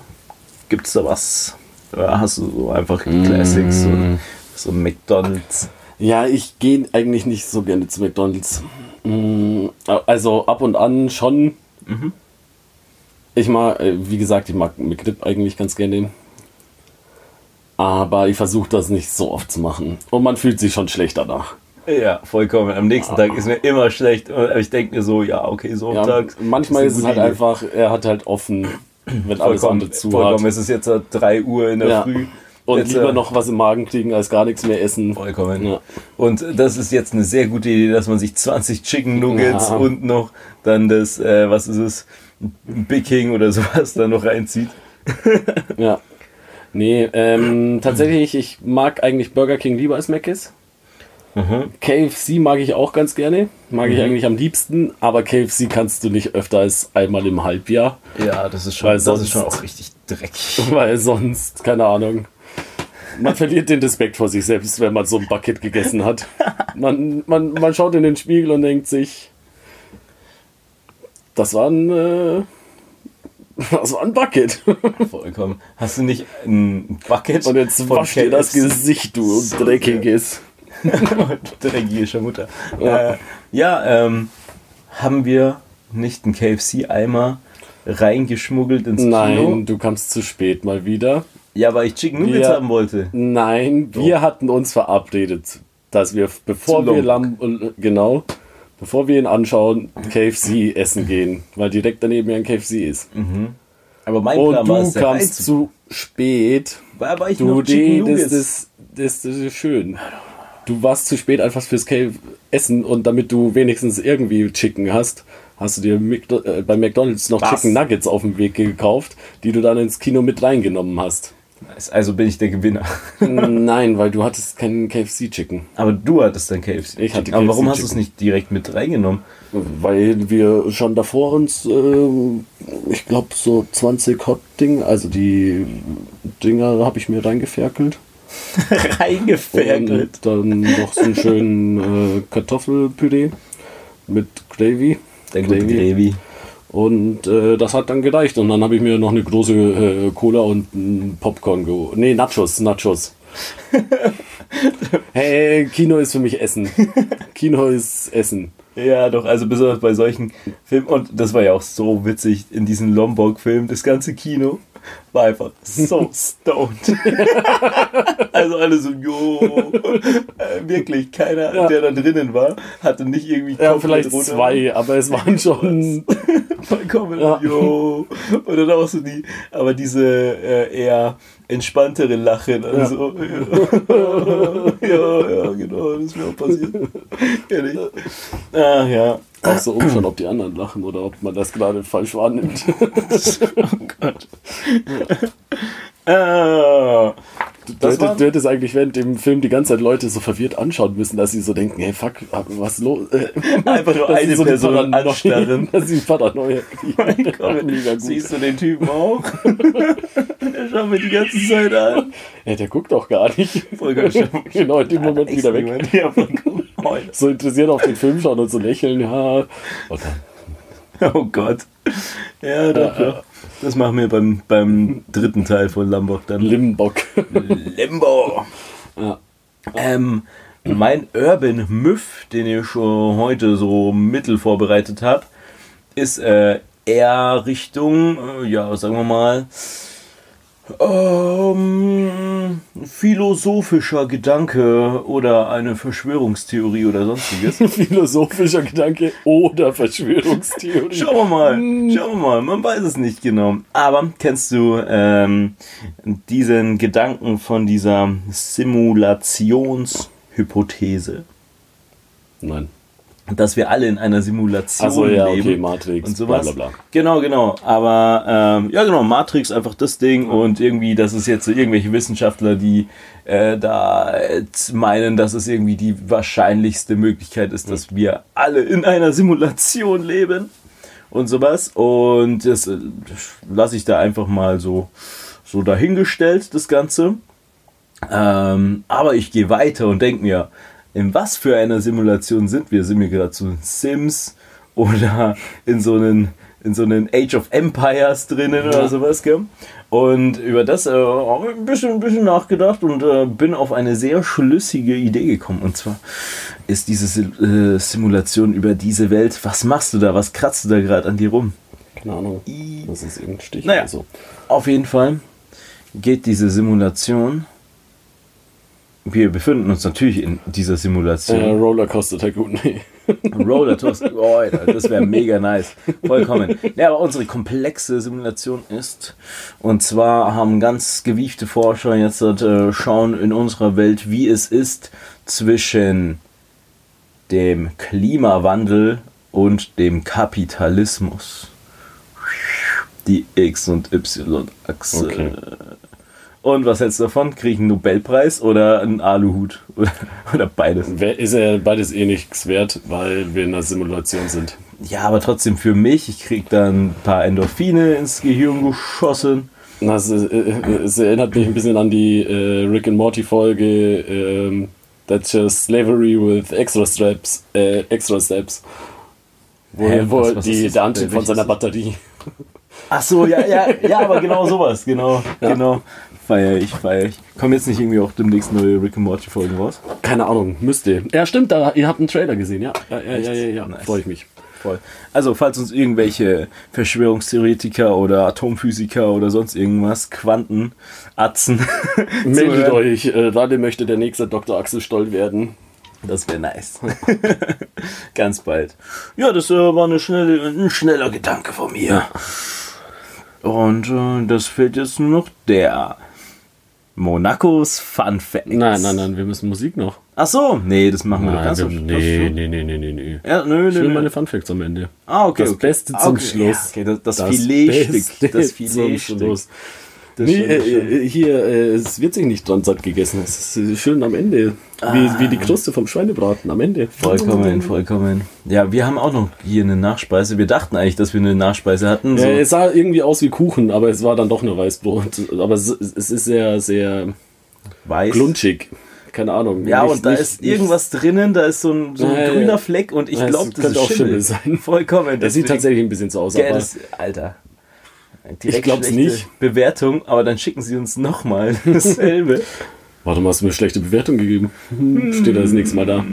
Gibt es da was? Oder hast du so einfach Classics? Mm. So, so McDonalds? Ja, ich gehe eigentlich nicht so gerne zu McDonalds. Mm, Also ab und an schon. Ich mag, äh, wie gesagt, ich mag McDip eigentlich ganz gerne. Aber ich versuche das nicht so oft zu machen. Und man fühlt sich schon schlecht danach. Ja, vollkommen. Am nächsten Tag ist mir immer schlecht. Und ich denke mir so, ja, okay, Ja, Sonntag. manchmal ist es halt gute einfach, er hat halt offen, wenn alles andere zu vollkommen. hat. Es ist jetzt 3 Uhr in der Ja. Früh. Und Jetzt, lieber äh, noch was im Magen kriegen, als gar nichts mehr essen. Vollkommen. Ja. Und das ist jetzt eine sehr gute Idee, dass man sich 20 Chicken Nuggets Ja. und noch dann das, äh, was ist es, Big King oder sowas da noch reinzieht. Ja. Nee, ähm, tatsächlich, ich mag eigentlich Burger King lieber als Mc's. KFC mag ich auch ganz gerne. Mag ich eigentlich am liebsten, aber KFC kannst du nicht öfter als einmal im Halbjahr, Ja, das ist schon, Weil das sonst- ist schon auch richtig dreckig. weil sonst, keine Ahnung. Man verliert den Respekt vor sich selbst, wenn man so ein Bucket gegessen hat. Man, man, man schaut in den Spiegel und denkt sich, das war ein, äh, das war ein Bucket. Vollkommen. Hast du nicht ein Bucket Und jetzt wasch dir das? Gesicht, du So dreckiges. Dreckige Mutter. Ja. Äh, ja ähm, haben wir nicht einen KFC-Eimer reingeschmuggelt ins Nein, Kino? du kamst zu spät mal wieder. Ja, weil ich Chicken Nuggets haben wollte. Nein, wir hatten uns verabredet, dass wir, bevor wir Lombok. Lam genau, bevor wir ihn anschauen, KFC essen gehen, weil direkt daneben ja ein KFC ist. Aber mein Und Plan war du kamst reinzu- zu spät. War aber ich Du, noch nee, das, das, das, das ist schön. Du warst zu spät einfach fürs KFC Essen und damit du wenigstens irgendwie Chicken hast, hast du dir Mcdo äh, bei McDonalds noch Was? Chicken Nuggets auf dem Weg gekauft, die du dann ins Kino mit reingenommen hast. Also bin ich der Gewinner. Nein, weil du hattest keinen KFC-Chicken. Aber du hattest dann KFC. Ich hatte Aber warum KFC hast du es nicht direkt mit reingenommen? Weil wir schon davor uns, ähm, ich glaube, so 20 Hot-Ding, also die Dinger habe ich mir reingeferkelt. Reingeferkelt. Und dann noch so einen schönen äh, Kartoffelpüree mit Gravy. Der gute Gravy. Und äh, das hat dann gereicht. Und dann habe ich mir noch eine große äh, Cola und ein Popcorn geholt. Nee, Nachos, Nachos. hey, Kino ist für mich Essen. Kino ist Essen. Ja, doch, also besonders bei solchen Filmen. Und das war ja auch so witzig in diesem Lombok-Film. Das ganze Kino war einfach so stoned. also alle so, jo. Äh, wirklich, keiner, Ja. der da drinnen war, hatte nicht irgendwie Ja, vielleicht runter- zwei, aber es waren schon. Vollkommen, Ja. jo. Und dann auch so die, aber diese äh, eher entspanntere Lachen. Also, ja. ja, ja, genau, das ist mir auch passiert. Ehrlich. Ach ja. Auch so umschauen, ob die anderen lachen oder ob man das gerade falsch wahrnimmt. Oh Gott. Ah, Du, Das war- du hättest eigentlich während dem Film die ganze Zeit Leute so verwirrt anschauen müssen, dass sie so denken, hey fuck, was los? Einfach nur eine so Person Paranoia- anstarren. Dass sie Paranoia kriegen. Gut. Siehst du den Typen auch? Der schaut mir die ganze Zeit an. Ja, der guckt doch gar nicht. Voll genau, in dem Moment wieder weg. Niemand. Ja. So interessiert auf den Film schauen und so lächeln, ja. Oh Gott. Ja, doch, doch. Das machen wir beim, beim dritten Teil von Lombok dann. Limbock. Limbo. ja. Ähm, mein Urban Myth, den ich schon heute so mittel vorbereitet habe, ist äh, eher Richtung, äh, ja, sagen wir mal, Ähm, philosophischer Gedanke oder eine Verschwörungstheorie oder sonstiges. Philosophischer Gedanke oder Verschwörungstheorie. Schauen wir mal, schauen wir mal, man weiß es nicht genau. Aber kennst du ähm, diesen Gedanken von dieser Simulationshypothese? Nein. Dass wir alle in einer Simulation Also ja, leben okay, Matrix, und sowas. bla bla bla. Genau, genau. Aber ähm, ja, genau, Matrix einfach das Ding und irgendwie, das ist jetzt so irgendwelche Wissenschaftler, die äh, da meinen, dass es irgendwie die wahrscheinlichste Möglichkeit ist, dass wir alle in einer Simulation leben und sowas. Und das äh, lasse ich da einfach mal so, so dahingestellt, das Ganze. Ähm, aber ich gehe weiter und denke mir, in was für einer Simulation sind wir? Sind wir gerade so in Sims oder in so einen, in so einen Age of Empires drinnen oder Ja. sowas, gell? Und über das äh, habe ich ein bisschen, ein bisschen nachgedacht und äh, bin auf eine sehr schlüssige Idee gekommen. Und zwar ist diese äh, Simulation über diese Welt. Was machst du da? Was kratzt du da gerade an dir rum? Keine Ahnung. Das ist irgendein Stich Naja. oder so. Auf jeden Fall geht diese Simulation. Wir befinden uns natürlich in dieser Äh, Simulation. Rollercoaster Tycoon. Nee. Roller Toast, oh, Alter, das wäre mega nice. Vollkommen. Ja, aber unsere komplexe Simulation ist, und zwar haben ganz gewiefte Forscher jetzt äh, schauen in unserer Welt, wie es ist zwischen dem Klimawandel und dem Kapitalismus. Die X- und Y-Achse. Okay. Und was hältst du davon? Krieg ich einen Nobelpreis oder einen Aluhut? Oder, oder beides? Ist ja beides eh nichts wert, weil wir in einer Simulation sind. Ja, aber trotzdem für mich, ich krieg dann ein paar Endorphine ins Gehirn geschossen. Das, äh, äh, es erinnert mich ein bisschen an die äh, Rick and Morty Folge ähm, That's just slavery with extra straps, äh, extra steps. Wo, Hä, wo was- was die, der Antrieb von seiner Batterie. Ach so, ja, ja, ja, aber genau sowas, genau, Ja. genau. Feier ich, feier ich. Kommen jetzt nicht irgendwie auch demnächst neue Rick and Morty Folgen raus? Keine Ahnung, müsste. Ja, stimmt, da, ihr habt einen Trailer gesehen, ja. Ja, ja, ja, ja, ja. Nice. freue ich mich. Voll. Also, falls uns irgendwelche Verschwörungstheoretiker oder Atomphysiker oder sonst irgendwas, Quantenatzen, Meldet zuhören, euch, äh, Ralle möchte der nächste Dr. Axel Stoll werden. Das wäre nice. Ganz bald. Ja, das äh, war eine schnelle, ein schneller Gedanke von mir. Und äh, das fehlt jetzt nur noch der Monacos Fun Facts. Nein, nein, nein, wir müssen Musik noch. Ach so, nee, das machen wir doch ganz wir, Schluss. nee, nee, nee, nee, nee, nee. Ja, nö, Ich nö, will nö. meine Funfacts am Ende. Ah, okay. das okay. Beste Ah, zum okay. Schluss. Ja, okay, das, das, Filetstück. Beste Das Filetstück. Nee, äh, äh, hier, äh, es wird sich nicht dran satt gegessen. Es ist äh, schön am Ende. Wie, wie die Kruste vom Schweinebraten am Ende. Vollkommen, vollkommen. Ja, wir haben auch noch hier eine Nachspeise. Wir dachten eigentlich, dass wir eine Nachspeise hatten. So. Ja, es sah irgendwie aus wie Kuchen, aber es war dann doch nur Weißbrot. Aber es, es ist sehr, sehr weiß. glunschig. Keine Ahnung. Ja, Nicht- und da nicht- ist irgendwas drinnen, da ist so ein, so ein Ja, ja, grüner ja. Fleck und ich Ja, glaube, das könnte ist auch Schimmel. Schimmel sein. Vollkommen. Das sieht tatsächlich ein bisschen so aus. Aber das, Alter. Ich glaub's schlechte nicht. Bewertung, aber dann schicken sie uns nochmal dasselbe. warte mal, hast du mir eine schlechte Bewertung gegeben? Hm, Steht das nächste Mal da.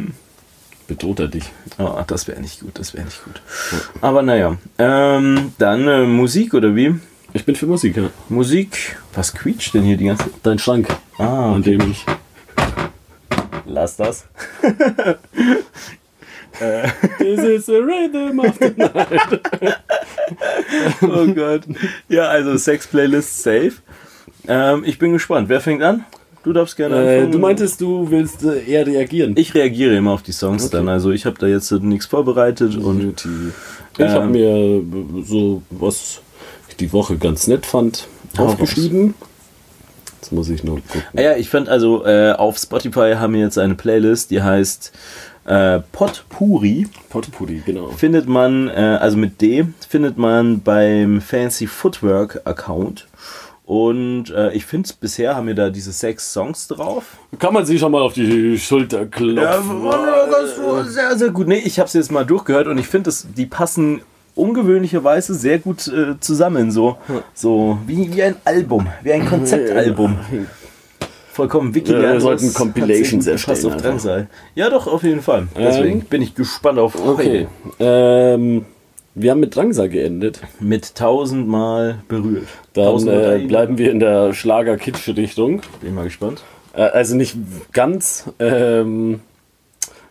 Bedroht er dich. oh, das wäre nicht gut, das wäre nicht gut. Aber naja, ähm, dann äh, Musik oder wie? Ich bin für Musik, ja. Musik, was quietscht denn hier die ganze Dein Schrank, Ah, an dem ich. lass das. This is the rhythm of the night. Oh Gott. Ja, also Sex-Playlist safe. Ähm, ich bin gespannt. Wer fängt an? Du darfst gerne Äh, anfangen. du meintest, du willst äh, eher reagieren. Ich reagiere immer auf die Songs Okay. dann. Also ich habe da jetzt äh, nichts vorbereitet und. Ich habe Ähm, mir äh, so, was ich die Woche ganz nett fand, aufgeschrieben. Jetzt muss ich noch gucken. Ah ja, ich fand also äh, auf Spotify haben wir jetzt eine Playlist, die heißt äh, Potpuri. Potpourri, genau. Findet man, äh, also mit D, findet man beim Fancy Footwork Account. Und äh, ich finde, bisher haben wir da diese sechs Songs drauf. Kann man sich schon mal auf die Schulter klopfen. sehr, sehr gut. Nee, ich habe es jetzt mal durchgehört und ich finde, die passen ungewöhnlicherweise sehr gut äh, zusammen. So, so wie, wie ein Album, wie ein Konzeptalbum. Vollkommen Wiki. Ja, wir sollten Compilations erstellen auf Drangsal. Ja, doch, auf jeden Fall. Deswegen Ähm, bin ich gespannt auf Okay. Ähm, Wir haben mit Drangsal geendet. Mit tausendmal berührt. Dann Tausendmal äh, bleiben wir in der Schlager-Kitsch-Richtung. Bin mal gespannt. Äh, also nicht ganz. Ähm,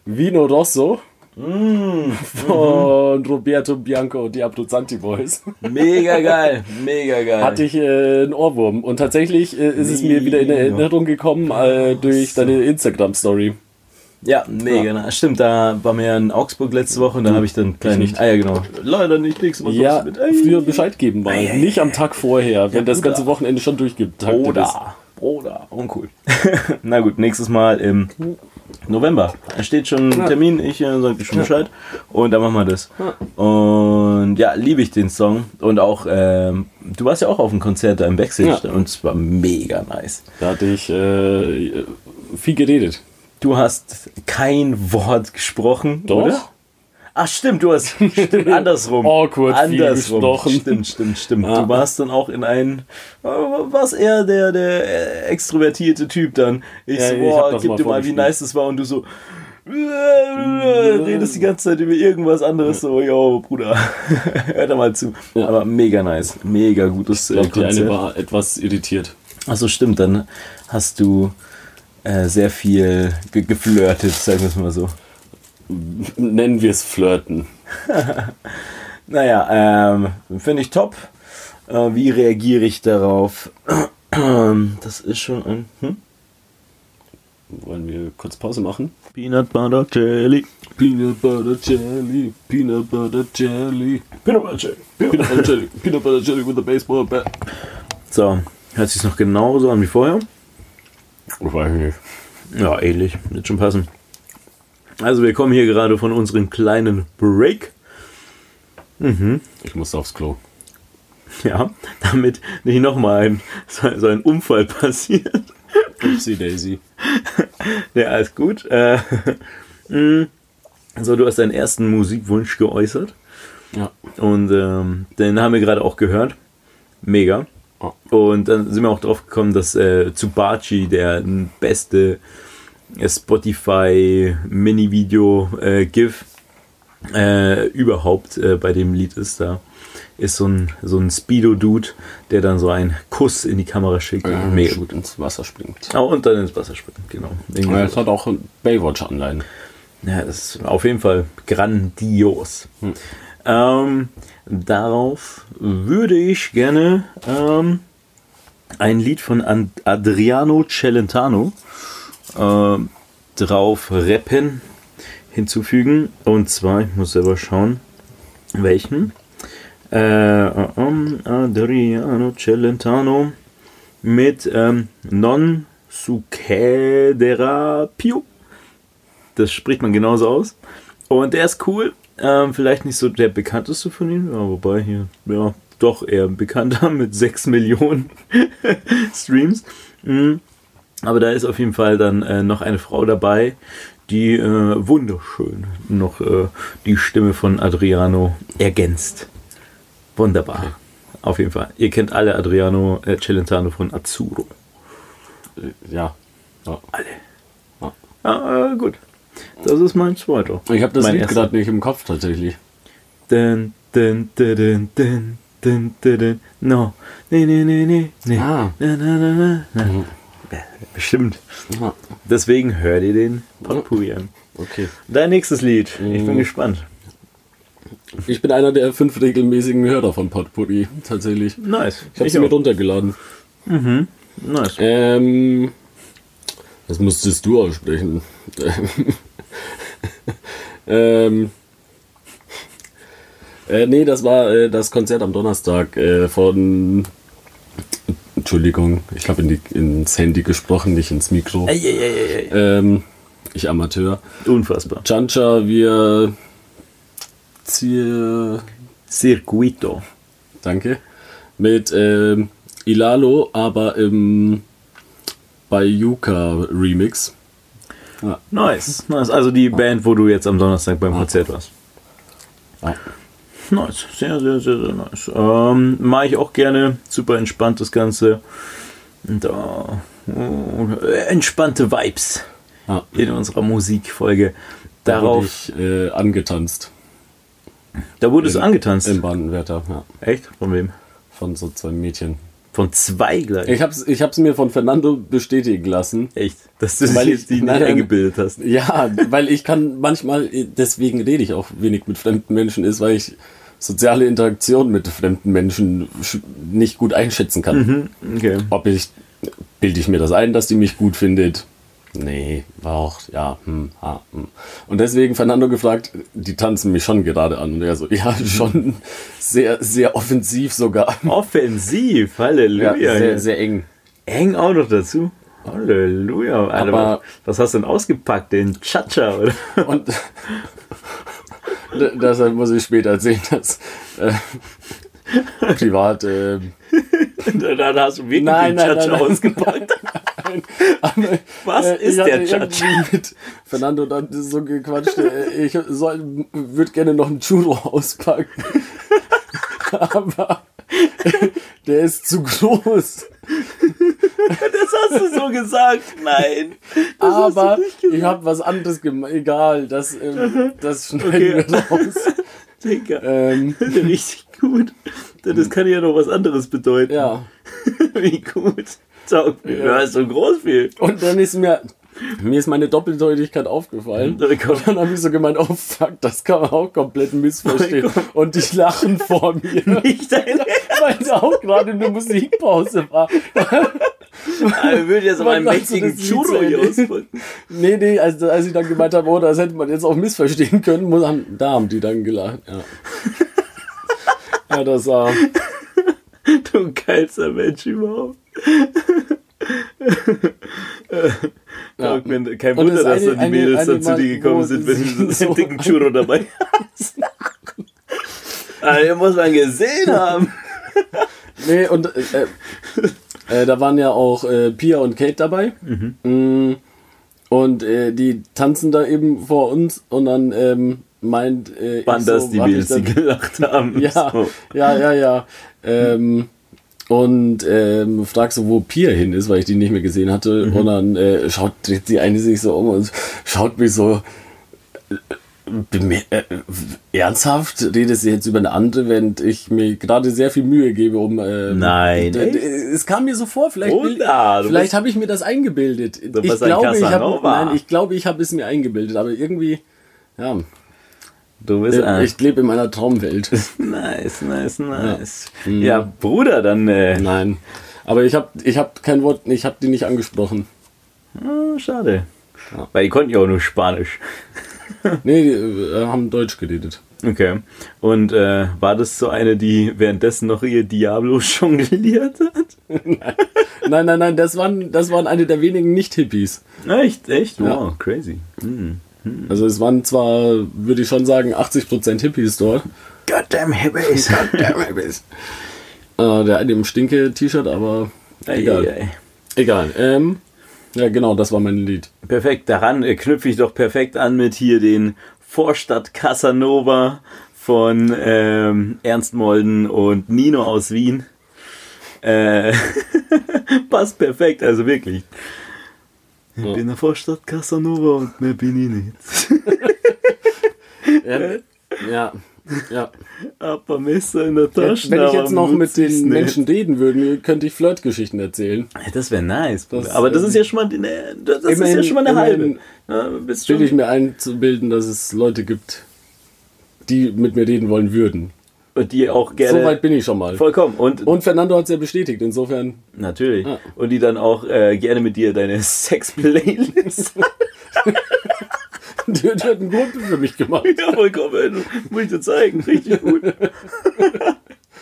Vino Rosso Mm, von Roberto Bianco und die Abruzzanti Boys. mega geil, mega geil. Hatte ich äh, einen Ohrwurm. Und tatsächlich äh, ist es mir wieder in Mega. Erinnerung gekommen äh, durch deine Instagram-Story. Ja, mega. nice. Stimmt, da war mir ja in Augsburg letzte Woche und da habe ich dann kleinen. nicht. Ah ja, genau. Leider nicht, nächste Woche Ja, mit. Ey. früher Bescheid geben mal. Ei, ei, Nicht am Tag vorher, wenn das ganze Wochenende schon durchgetaktet ist. Bruder. Bruder. Uncool. Na gut, nächstes Mal im November. Da steht schon ein Termin, ich äh, sag dir schon Bescheid. Und dann machen wir das. Und ja, liebe ich den Song. Und auch, ähm, du warst ja auch auf dem Konzert da im Backstage Ja. und es war mega nice. Da hatte ich äh, viel geredet. Du hast kein Wort gesprochen, Doch. oder? Ach stimmt, du hast stimmt, andersrum. Awkward viel andersrum. gesprochen. Stimmt, stimmt, stimmt. Ja. Du warst dann auch in ein, äh, warst eher der, der extrovertierte Typ dann. Ich Ja, so, ich boah, das gib mal dir mal, wie nice das war und du so, äh, redest die ganze Zeit über irgendwas anderes, so, yo, Bruder, hör da mal zu. Ja. Aber mega nice, mega gutes Ich äh, glaube, die eine Konzert. war etwas irritiert. Achso, stimmt, dann hast du äh, sehr viel ge geflirtet, sagen wir es mal so. Nennen wir es Flirten. Naja, ähm, finde ich top. Äh, wie reagiere ich darauf? Das ist schon ein hm? Wollen wir kurz Pause machen? Peanut Butter Jelly. Peanut Butter Jelly, Peanut Butter Jelly, Peanut Butter Jelly. Peanut Butter Jelly, Peanut Butter Jelly with a baseball bat. So, hört sich noch genauso an wie vorher? Ich weiß nicht. Ja, ähnlich. Wird schon passen. Also, wir kommen hier gerade von unserem kleinen Break. Ich muss aufs Klo. Ja, damit nicht nochmal ein, so, so ein Unfall passiert. Upsi Daisy. Ja, alles gut. Äh, mh, so, du hast deinen ersten Musikwunsch geäußert. Ja. Und ähm, den haben wir gerade auch gehört. Mega. Oh. Und dann sind wir auch drauf gekommen, dass äh, Tsubachi der beste Spotify Mini-Video äh, GIF äh, überhaupt äh, bei dem Lied ist. Da ist so ein, so ein Speedo-Dude, der dann so einen Kuss in die Kamera schickt. Mega gut. ins Wasser springt. Oh, und dann ins Wasser springt, genau. Ja, es hat auch Baywatch-Anleihen. Ja, das ist auf jeden Fall grandios. Hm. Ähm, darauf würde ich gerne ähm, ein Lied von An Adriano Celentano ähm, drauf rappen hinzufügen. Und zwar, ich muss selber schauen, welchen. Äh, ähm, Adriano Celentano mit ähm, Non Succedera Più. Das spricht man genauso aus. Und der ist cool. Ähm, vielleicht nicht so der bekannteste von ihnen, ja, wobei hier, ja, doch eher bekannter mit 6 Millionen Streams. Mhm. Aber da ist auf jeden Fall dann äh, noch eine Frau dabei, die äh, wunderschön noch äh, die Stimme von Adriano ergänzt. Wunderbar. Auf jeden Fall. Ihr kennt alle Adriano äh, Celentano von Azzurro. Äh, Ja. ja. Alle. Ah, äh, gut. Das ist mein zweiter. Ich habe das Mein Lied gerade nicht im Kopf tatsächlich. Dun, dun, dun, dun, dun, dun, dun, dun. No. Nee, nee, nee, nee. nee. Ah. Na, na, na, na, na. Ja, Bestimmt. Deswegen hör dir den Potpourri an. okay. Dein nächstes Lied. Ich bin Mhm. gespannt. Ich bin einer der fünf regelmäßigen Hörer von Potpourri, tatsächlich. Nice. Ich habe sie mir runtergeladen. Nice. Ähm, das musstest du aussprechen. ähm, äh, nee, das war äh, das Konzert am Donnerstag äh, von. Entschuldigung, ich habe in die, ins Handy gesprochen, nicht ins Mikro. Ey, ey, ey. Ähm, ich Amateur. Unfassbar. Chancha, wir. Zier. Circuito. Danke. Mit ähm, Ilalo, aber im Bayuka Remix. Ja. Nice. nice. Also die Band, wo du jetzt am Donnerstag beim Konzert warst. Ja. Nice. Sehr, sehr, sehr, sehr nice. Ähm, Mache ich auch gerne. Super entspannt das Ganze. Und da. äh, entspannte Vibes Ja. in unserer Musikfolge. Da wurde Darauf. ich äh, angetanzt. Da wurdest du angetanzt. Im Baden-Werther, ja. Echt? Von wem? Von so zwei Mädchen. Von zwei gleich. Ich hab's, ich hab's mir von Fernando bestätigen lassen. Echt? Dass du Weil ich- die nicht eingebildet hast. Ja, weil ich kann manchmal, deswegen rede ich auch wenig mit fremden Menschen, ist, weil ich soziale Interaktion mit fremden Menschen sch- nicht gut einschätzen kann. Okay. Ob ich, bilde ich mir das ein, dass die mich gut findet? Nee, war auch, ja, hm, ha, hm. Und deswegen Fernando gefragt, die tanzen mich schon gerade an. Und er so, ja, schon sehr, sehr offensiv sogar. Offensiv, Ja, Halleluja. sehr, sehr eng. Eng auch noch dazu. Halleluja. Alter, Aber- was hast du denn ausgepackt? Den Chacha, oder? Und deshalb muss ich später erzählen, dass äh, privat. Äh, Dann hast du wirklich nein, den nein, nein, nein, ausgepackt. nein, aber, Was äh, ist der irgendwie mit Fernando dann so gequatscht, äh, ich würde gerne noch einen Churro auspacken. aber der ist zu groß. Das hast du so gesagt. Nein. Aber ich habe was anderes gemacht. Egal, das, ähm, das schneiden Okay. wir raus. Digga. Ähm, Richtig gut. Das kann ja noch was anderes bedeuten. ja. Wie gut. Taugt mir. Du hast so groß viel. Und dann ist mir, mir ist meine Doppeldeutigkeit aufgefallen. Kommt- Und dann habe ich so gemeint, oh fuck, das kann man auch komplett missverstehen. Und die lachen vor mir, Nicht dein weil es auch gerade eine Musikpause war. Ich würde jetzt mal einen mächtigen Churro hier auspacken. Nee, nee, also als ich dann gemeint habe, oh, das hätte man jetzt auch missverstehen können, muss, haben, da haben die dann gelacht. Ja, ja das war. Du geilster Mensch überhaupt. Ja. Kein Und Wunder, das dass dann die Mädels dann zu dir gekommen sind, wenn du so einen dicken Churro dabei hast. Also, den muss man gesehen haben. Nee, und äh, äh, da waren ja auch äh, Pia und Kate dabei. Mm, Und äh, die tanzen da eben vor uns und dann ähm, meint äh, Waren ich das so, die Mädels, die gelacht haben? Ja, So. ja, ja, ja. Ähm, und ähm, frag so, wo Pia hin ist, weil ich die nicht mehr gesehen hatte. Mhm. Und dann äh, schaut dreht die eine sich so um und schaut mich so äh, äh, ernsthaft, redet sie jetzt über eine andere, während ich mir gerade sehr viel Mühe gebe, um. ähm, Nein? Es kam mir so vor, vielleicht, will-? Du vielleicht habe ich mir das eingebildet. Du ich bist ein glaube, ich habe, Casanova. nein, ich glaube, ich habe es mir eingebildet, aber irgendwie, ja, Du bist ein. ich lebe in meiner Traumwelt. Nice, nice, nice. Ja, Bruder, dann. Äh, Nein. Aber ich habe ich hab kein Wort, ich habe die nicht angesprochen. ah, schade. Ja. Weil die konnten ja auch nur Spanisch. Nee, die äh, haben Deutsch geredet. Okay. Und äh, war das so eine, die währenddessen noch ihr Diablo jongliert hat? Nein, nein, nein, das waren, das waren eine der wenigen Nicht-Hippies. Echt, echt? Ja. Wow, crazy. Hm. Also es waren zwar, würde ich schon sagen, 80% Hippies dort. Goddamn Hippies. Goddamn Hippies. Äh, der eine im Stinke-T-Shirt, aber egal. Ei, ei. Egal. Ähm, ja, genau, das war mein Lied. Perfekt, daran äh, knüpfe ich doch perfekt an mit hier den Vorstadt Casanova von ähm, Ernst Molden und Nino aus Wien. Äh, passt perfekt, also wirklich. Ich bin in der Vorstadt Casanova und mehr bin ich nicht. Ja, ja. Ja. Aber Messer in der Tasche. Wenn ich jetzt noch mit den nicht. Menschen reden würde, könnte ich Flirtgeschichten erzählen. Das wäre nice, Bruder. Das, aber das ähm, ist ja schon mal eine, das ist ja immerhin- schon mal eine halbe. immerhin Ja, Bilde ich mir einzubilden, dass es Leute gibt, die mit mir reden wollen würden. und die auch gerne. so weit bin ich schon mal. vollkommen. Und, Und Fernando hat es ja bestätigt, insofern. Natürlich. Ja. Und die dann auch äh, gerne mit dir deine Sex-Playlist. Die hat einen Grund für mich gemacht. ja, vollkommen. Muss ich dir zeigen. Richtig gut.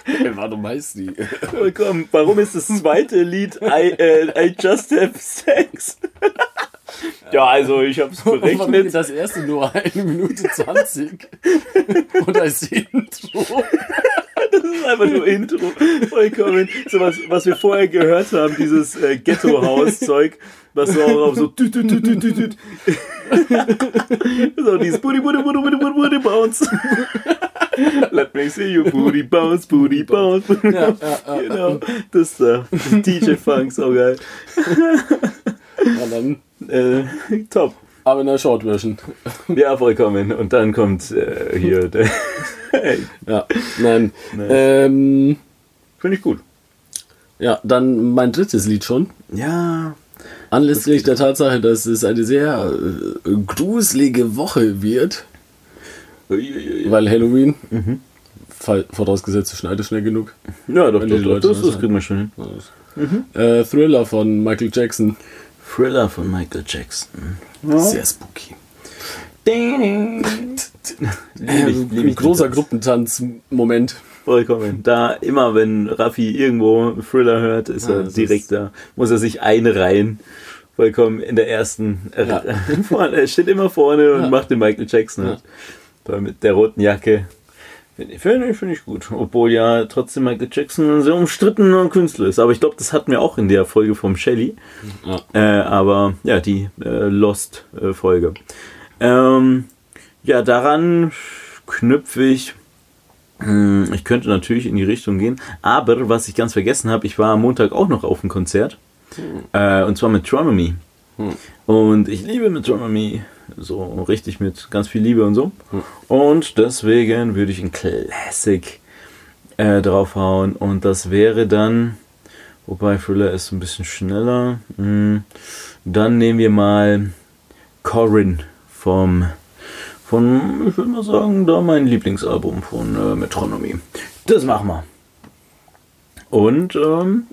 Wer war du meist die? Vollkommen. Warum ist das zweite Lied I, äh, I Just Have Sex? ja, also ich habe es berechnet. das erste nur eine Minute 20? Und als Intro. Das ist einfach nur Intro. Vollkommen. So was, was wir vorher gehört haben, dieses äh, Ghetto-House-Zeug, was so auch auf so tüt, tüt, tüt, tüt, tüt, tüt. So dieses Booty, Booty, Booty, Booty, Booty, Booty Bounce. Let me see you Booty Bounce, Booty Bounce. Ja, ja, ja. Genau, das da. DJ Funk, so geil. Ja, dann, Äh, top. Aber in der Short Version. Ja, vollkommen. Und dann kommt äh, hier der ja, nein. Nice. Ähm, Finde ich gut. ja, dann mein drittes Lied schon. Ja. Anlässlich der Tatsache, dass es eine sehr äh, gruselige Woche wird, Uiuiui. weil Halloween, fall- vorausgesetzt, es schneit es schnell genug. Ja, doch, doch, doch, das, das kriegen wir schon hin. Äh, Thriller von Michael Jackson. Thriller von Michael Jackson. Sehr spooky. Ein großer. Gruppentanz-Moment. Vollkommen. Da immer, wenn Raffi irgendwo Thriller hört, ist Ah, er direkt da. Muss er sich einreihen. Vollkommen in der ersten. Ja. er steht immer vorne und Ja. macht den Michael Jackson. Ja. halt. Mit der roten Jacke. Finde ich, find ich, gut. Obwohl ja trotzdem Michael Jackson ein sehr umstrittener Künstler ist. Aber ich glaube, das hatten wir auch in der Folge vom Shelly. Ja. Äh, aber ja, die äh, Lost-Folge. ähm, ja, daran knüpfe ich. Hm, Ich könnte natürlich in die Richtung gehen. Aber was ich ganz vergessen habe, ich war am Montag auch noch auf dem Konzert. Äh, und zwar mit Tronomy. Und ich liebe Metronomy so richtig mit ganz viel Liebe und so. Und deswegen würde ich ein Classic äh, draufhauen. Und das wäre dann, wobei Thriller ist ein bisschen schneller. Hm, dann nehmen wir mal Corin vom, von, ich würde mal sagen, da mein Lieblingsalbum von äh, Metronomy. Das machen wir. Und ähm,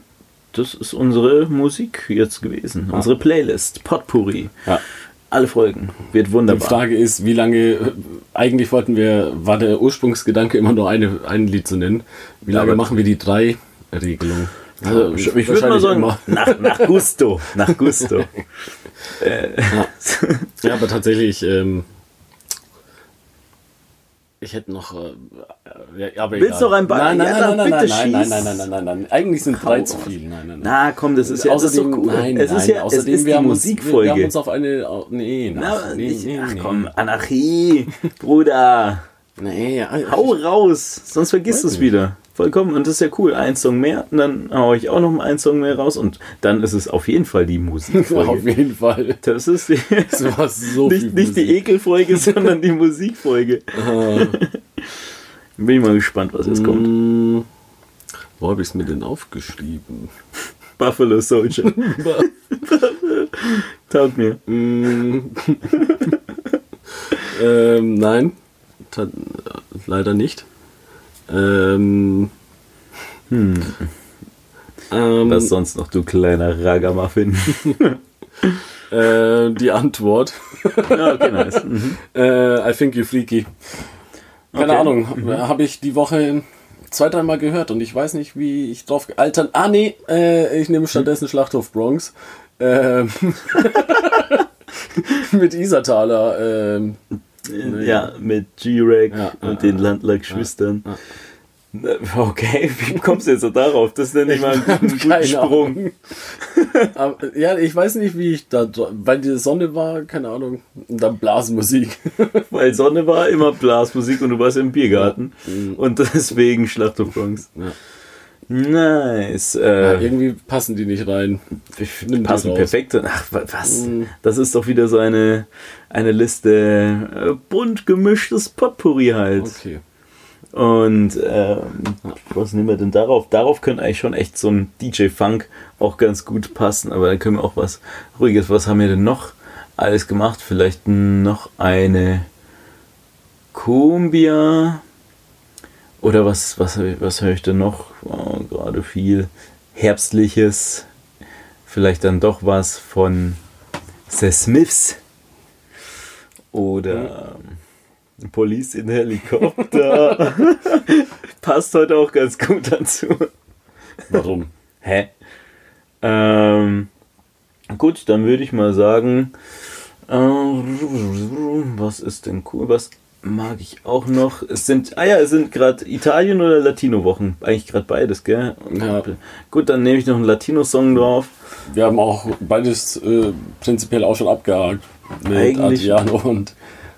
das ist unsere Musik jetzt gewesen. Unsere Playlist, Potpourri. Ja. Alle Folgen. Wird Die wunderbar. Frage ist, wie lange, äh, eigentlich wollten wir, war der Ursprungsgedanke immer nur eine, ein Lied zu nennen. Wie lange aber- machen wir die drei Regelung? Also, ich, ich würde mal sagen, nach, nach Gusto. Nach Gusto. Ja, aber tatsächlich, ähm, ich hätte noch. Äh, ja, aber Willst du noch ein Be- Nein, nein, Ja, nein, nein, nein, bitte nein, nein, nein, nein, nein, nein, nein. Eigentlich sind drei Hau zu raus. viel. Nein, nein, nein. Na komm, das ist ja das ist außerdem, cool. nein, es nein, ist ja außerdem, ist wir, haben uns, wir, haben Musikfolge. uns auf eine. au- Nee, Na, nach, nee, ich, nee, ach nee. komm, Anarchie, Bruder. Nee, ja, Hau raus, sonst vergisst du es wieder. Vollkommen. Und das ist ja cool. Ein Song mehr, und dann hau ich auch noch mal einen Song mehr raus und dann ist es auf jeden Fall die auf Musikfolge. jeden Fall. Das ist die, Das war so viel nicht, nicht die. Ekelfolge, sondern die Musikfolge. Bin ich mal gespannt, was jetzt kommt. Mm, Wo habe ich es mir denn aufgeschrieben? Buffalo Soldier. Taugt mir. Mm. ähm, nein, leider nicht. Ähm, Hm. ähm, Was sonst noch, du kleiner Ragamuffin? äh, die Antwort. ja, okay, nice. Mhm. Äh, I think you freaky. Keine Okay. Ahnung, habe ich die Woche zwei, dreimal gehört und ich weiß nicht, wie ich drauf altern. Ah, nee, äh, ich nehme stattdessen Schlachthof Bronx. Ähm, mit Isartaler. Ähm, Ja, mit G-Reg Ja, und ja, den ja. Landler-Geschwistern. Okay, wie kommst du jetzt so darauf? Das ist ja nicht mal ein, keine Sprung. Aber, ja, ich weiß nicht, wie ich da, weil die Sonne war, keine Ahnung, und dann Blasmusik. Weil Sonne war immer Blasmusik und du warst im Biergarten. Und deswegen Schlachthof Bronx. Ja. Nice. Ja, Äh, irgendwie passen die nicht rein. die passen perfekt. Ach, wa- was? Das ist doch wieder so eine, eine Liste äh, bunt gemischtes Potpourri halt. Okay. Und ähm, was nehmen wir denn darauf? Darauf könnte eigentlich schon echt so ein DJ-Funk auch ganz gut passen, aber dann können wir auch was ruhiges. Was haben wir denn noch alles gemacht? Vielleicht noch eine Cumbia oder was, was, was höre ich denn noch? Oh, gerade viel Herbstliches. Vielleicht dann doch was von The Smiths oder ähm, Police in Helikopter. Passt heute auch ganz gut dazu. Warum? Hä? Ähm, gut, dann würde ich mal sagen, äh, was ist denn cool? Was mag ich auch noch? Es sind, ah ja, es sind gerade Italien- oder Latino-Wochen. Eigentlich gerade beides, gell? Ja. Gut, dann nehme ich noch einen Latino-Song drauf. Wir haben auch beides äh, prinzipiell auch schon abgehakt. Mit Eigentlich- Adriano und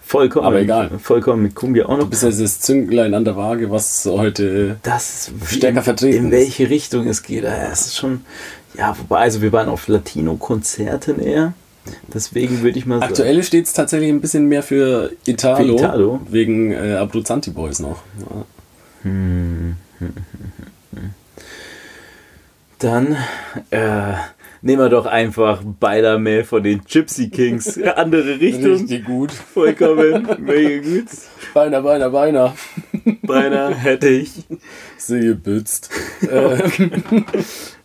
Vollkommen. Aber egal. Vollkommen mit Kumbia auch noch. bis jetzt das Zünglein an der Waage, was heute. das Stärker in, vertreten In ist. welche Richtung es geht. Ja, Es ist schon, ja, wobei, also wir waren auf Latino-Konzerten eher. Deswegen würde ich mal sagen. Aktuell steht es tatsächlich ein bisschen mehr für Italo, Für Italo? wegen äh, Abruzzanti Boys noch. Ja. Dann äh, nehmen wir doch einfach Beiler Mail von den Gypsy Kings. Andere Richtung. Richtig gut. Vollkommen. Mega gut. Beiner, Beiner, Beiner. Beinahe hätte ich. Sie gebützt.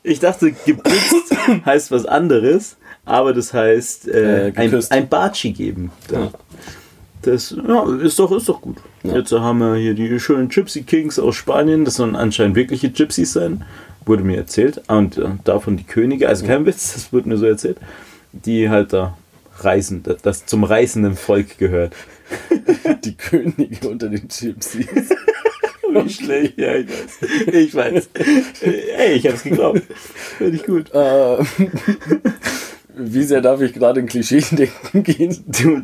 Ich dachte, gebützt heißt was anderes, aber das heißt äh, Äh, ein, ein Batschi geben. Ja. Das ja, ist, doch, ist doch gut. Ja. Jetzt haben wir hier die schönen Gypsy Kings aus Spanien. Das sollen anscheinend wirkliche Gypsies sein. Wurde mir erzählt. Und äh, davon die Könige, also kein Witz, das wurde mir so erzählt, die halt da reisen, das, das zum reißenden Volk gehört. die Könige unter den Gypsies. Wie schlecht, ja, ich weiß. Ich weiß. Ey, ich hab's geglaubt. Finde ich gut. Äh, wie sehr darf ich gerade in Klischee denken gehen? Du,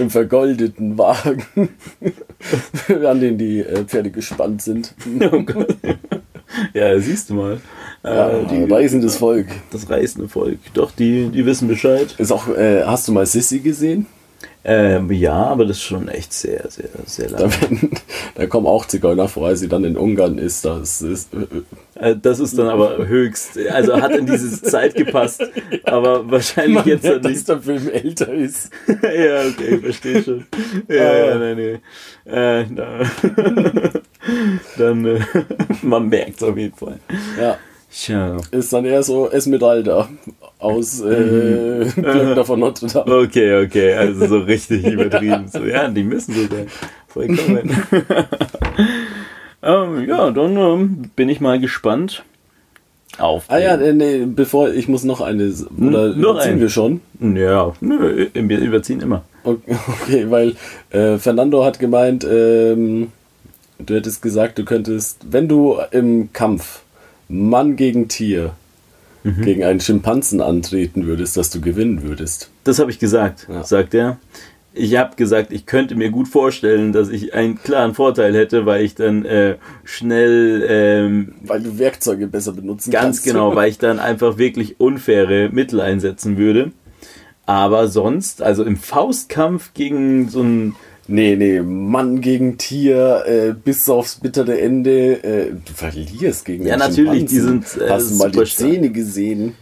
Im vergoldeten Wagen, an den die äh, Pferde gespannt sind. oh Gott. Ja, siehst du mal. Ja, Äh, die, reisendes Volk. das reißende Volk. Doch, die, die wissen Bescheid. Ist auch, äh, hast du mal Sissy gesehen? Ähm, ja, aber das ist schon echt sehr, sehr, sehr Da, lang. werden, da kommen auch Zigeuner vor, als sie dann in Ungarn ist. Das ist äh, Äh, Das ist dann aber höchst, also hat in diese Zeit gepasst, aber wahrscheinlich jetzt dann dass nicht. der Film älter ist. ja, okay, ich verstehe schon. Ja, Ah. ja, nein, nee. Äh, da. dann, äh, man merkt es auf jeden Fall. Ja, Tja. ist dann eher so Esmeralda aus äh, Glöckner von Notre Dame. Okay, okay, also so richtig übertrieben. So, ja, die müssen so sein. Vollkommen. ähm, ja, dann ähm, bin ich mal gespannt. Auf. Ah ja, nee, nee, bevor ich muss noch eine. Oder Hm, noch überziehen ein. wir schon? Ja, nö, wir überziehen immer. Okay, okay, weil äh, Fernando hat gemeint, ähm, du hättest gesagt, du könntest, wenn du im Kampf Mann gegen Tier Mhm. gegen einen Schimpansen antreten würdest, dass du gewinnen würdest. Das habe ich gesagt, Ja. sagt er. Ich habe gesagt, ich könnte mir gut vorstellen, dass ich einen klaren Vorteil hätte, weil ich dann äh, schnell, ähm, Weil du Werkzeuge besser benutzen ganz kannst. genau, weil ich dann einfach wirklich unfaire Mittel einsetzen würde. Aber sonst, also im Faustkampf gegen so ein Nee, nee, Mann gegen Tier, äh, bis aufs bittere Ende. Äh, du verlierst gegen Ja, natürlich, die sind, äh, Hast du mal die. Zähne gesehen?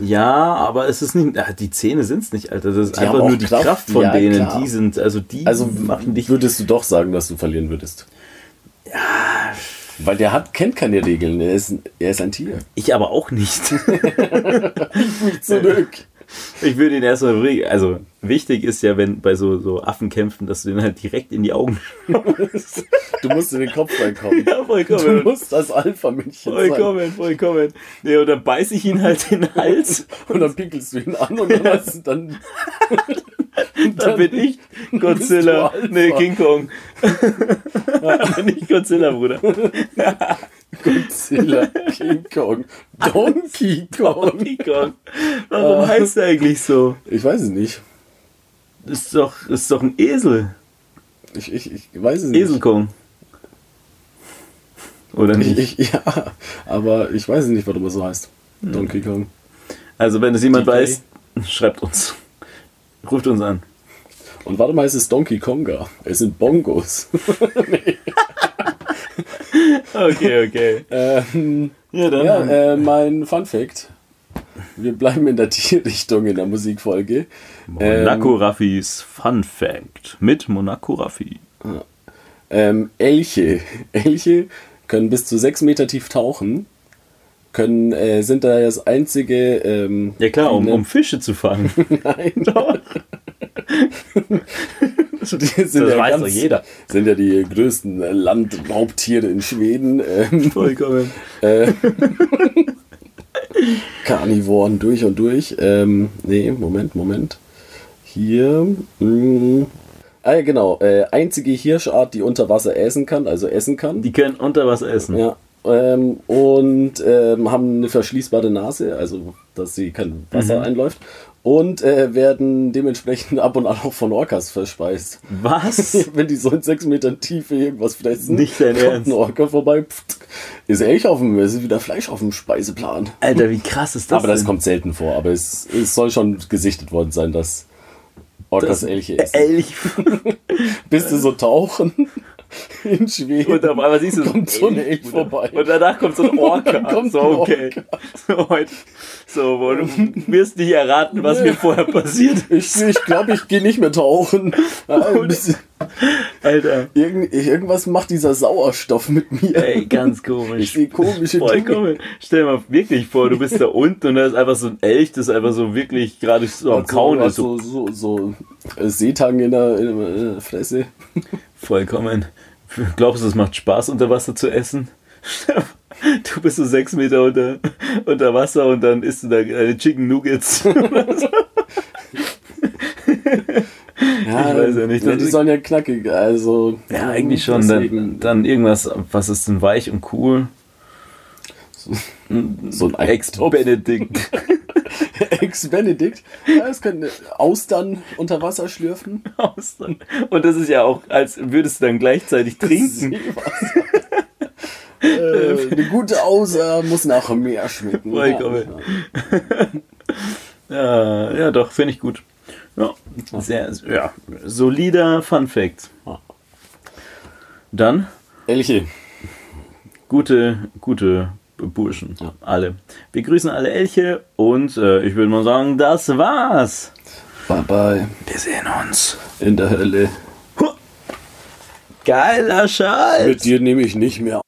Ja, aber es ist nicht. Ach, die Zähne sind es nicht, Alter. Das ist Die einfach nur die Kraft. Kraft, von Ja, denen. klar. Die sind, also die Also machen dich. würdest du doch sagen, dass du verlieren würdest. Ja. Weil der hat, kennt keine Regeln. Er ist, er ist ein Tier. Ich aber auch nicht. Zurück. Ich würde ihn erstmal bringen. Also wichtig ist ja, wenn bei so, so Affenkämpfen, dass du den halt direkt in die Augen schaust. Du musst in den Kopf reinkommen. ja, Du vollkommen. musst das Alpha-Männchen sein. Vollkommen, vollkommen. Nee, und dann beiße ich ihn halt in den Hals. Und dann pickelst du ihn an und dann hast du dann. Dann bin ich Godzilla. Nee, King Kong. dann bin ich Godzilla, Bruder. Godzilla, King Kong, Donkey Kong. King Kong. Warum heißt er eigentlich so? Ich weiß es nicht. Ist doch, ist doch ein Esel. Ich, ich, ich weiß es nicht. Eselkong. Oder nicht? Ich, ich, ja, aber ich weiß nicht, warum er so heißt. Hm. Donkey Kong. Also, wenn es jemand DK. weiß, schreibt uns. Ruft uns an. Und warum heißt es Donkey Konga? Es sind Bongos. Okay, okay. ähm, Ja, dann. ja, äh, mein Fun Fact. Wir bleiben in der Tierrichtung in der Musikfolge. Monaco Raffis Fun Fact. Mit Monaco Raffi. Ähm, Elche. Elche können bis zu sechs Meter tief tauchen. Können, äh, sind da das einzige. Ähm, Ja klar, um, um Fische zu fangen. Nein. Doch. Die sind Das ja weiß ganz, doch jeder. Sind ja die größten Landraubtiere in Schweden. Ähm, Vollkommen. äh, Karnivoren durch und durch. Ähm, nee, Moment, Moment. Hier. Mh. Ah ja, genau. Äh, einzige Hirschart, die unter Wasser essen kann, also essen kann. Die können unter Wasser essen. Ja. Ähm, und ähm, haben eine verschließbare Nase, also dass sie kein Wasser Mhm. einläuft. Und äh, werden dementsprechend ab und an auch von Orcas verspeist. Was? Wenn die so in sechs Metern Tiefe irgendwas fressen, Nicht dein kommt Ernst. ein Orca vorbei, pft, ist Elch auf dem, es ist wieder Fleisch auf dem Speiseplan. Alter, wie krass ist das aber das denn? kommt selten vor, aber es, es soll schon gesichtet worden sein, dass Orcas Das- Elche essen. Elch. Bist du so tauchen in Schweden? Und auf einmal siehst du kommt so ein Elch vorbei. Und danach kommt so ein Orca. So, okay. So, heute. So, du wirst nicht erraten, was mir vorher passiert Ich, ich glaube, ich gehe nicht mehr tauchen. Bisschen- Alter. Irgend, irgendwas macht dieser Sauerstoff mit mir. Ey, ganz Ich komisch. sehe komische Voll Dinge. komisch. Stell dir mal wirklich vor, du bist da unten und da ist einfach so ein Elch, das einfach so wirklich gerade so am Also, Kauen ist. So also, so, so äh, Seetang in der, in der Fresse. Vollkommen. Glaubst du, es macht Spaß, unter Wasser zu essen? Du bist so sechs Meter unter, unter Wasser und dann isst du da deine Chicken Nuggets. Ja, Ich weiß ja nicht, Ja, die sollen ja knackig, also. Ja, eigentlich schon. Dann, dann irgendwas, was ist denn weich und cool? so ein Ex-Benedikt. Ex-Benedikt. Ja, es können Austern unter Wasser schlürfen. Austern. Und das ist ja auch, als würdest du dann gleichzeitig trinken. Seewasser. äh, eine gute Außer muss nach Meer schmecken. Vollkommen. Ja, ja doch, finde ich gut. Ja, sehr, ja, solider Fun Fact. Dann Elche. gute, gute Burschen. Ja. Alle. Wir grüßen alle Elche und äh, ich würde mal sagen, das war's. Bye bye. Wir sehen uns. In der Hölle. Geiler Scheiß. Mit dir nehme ich nicht mehr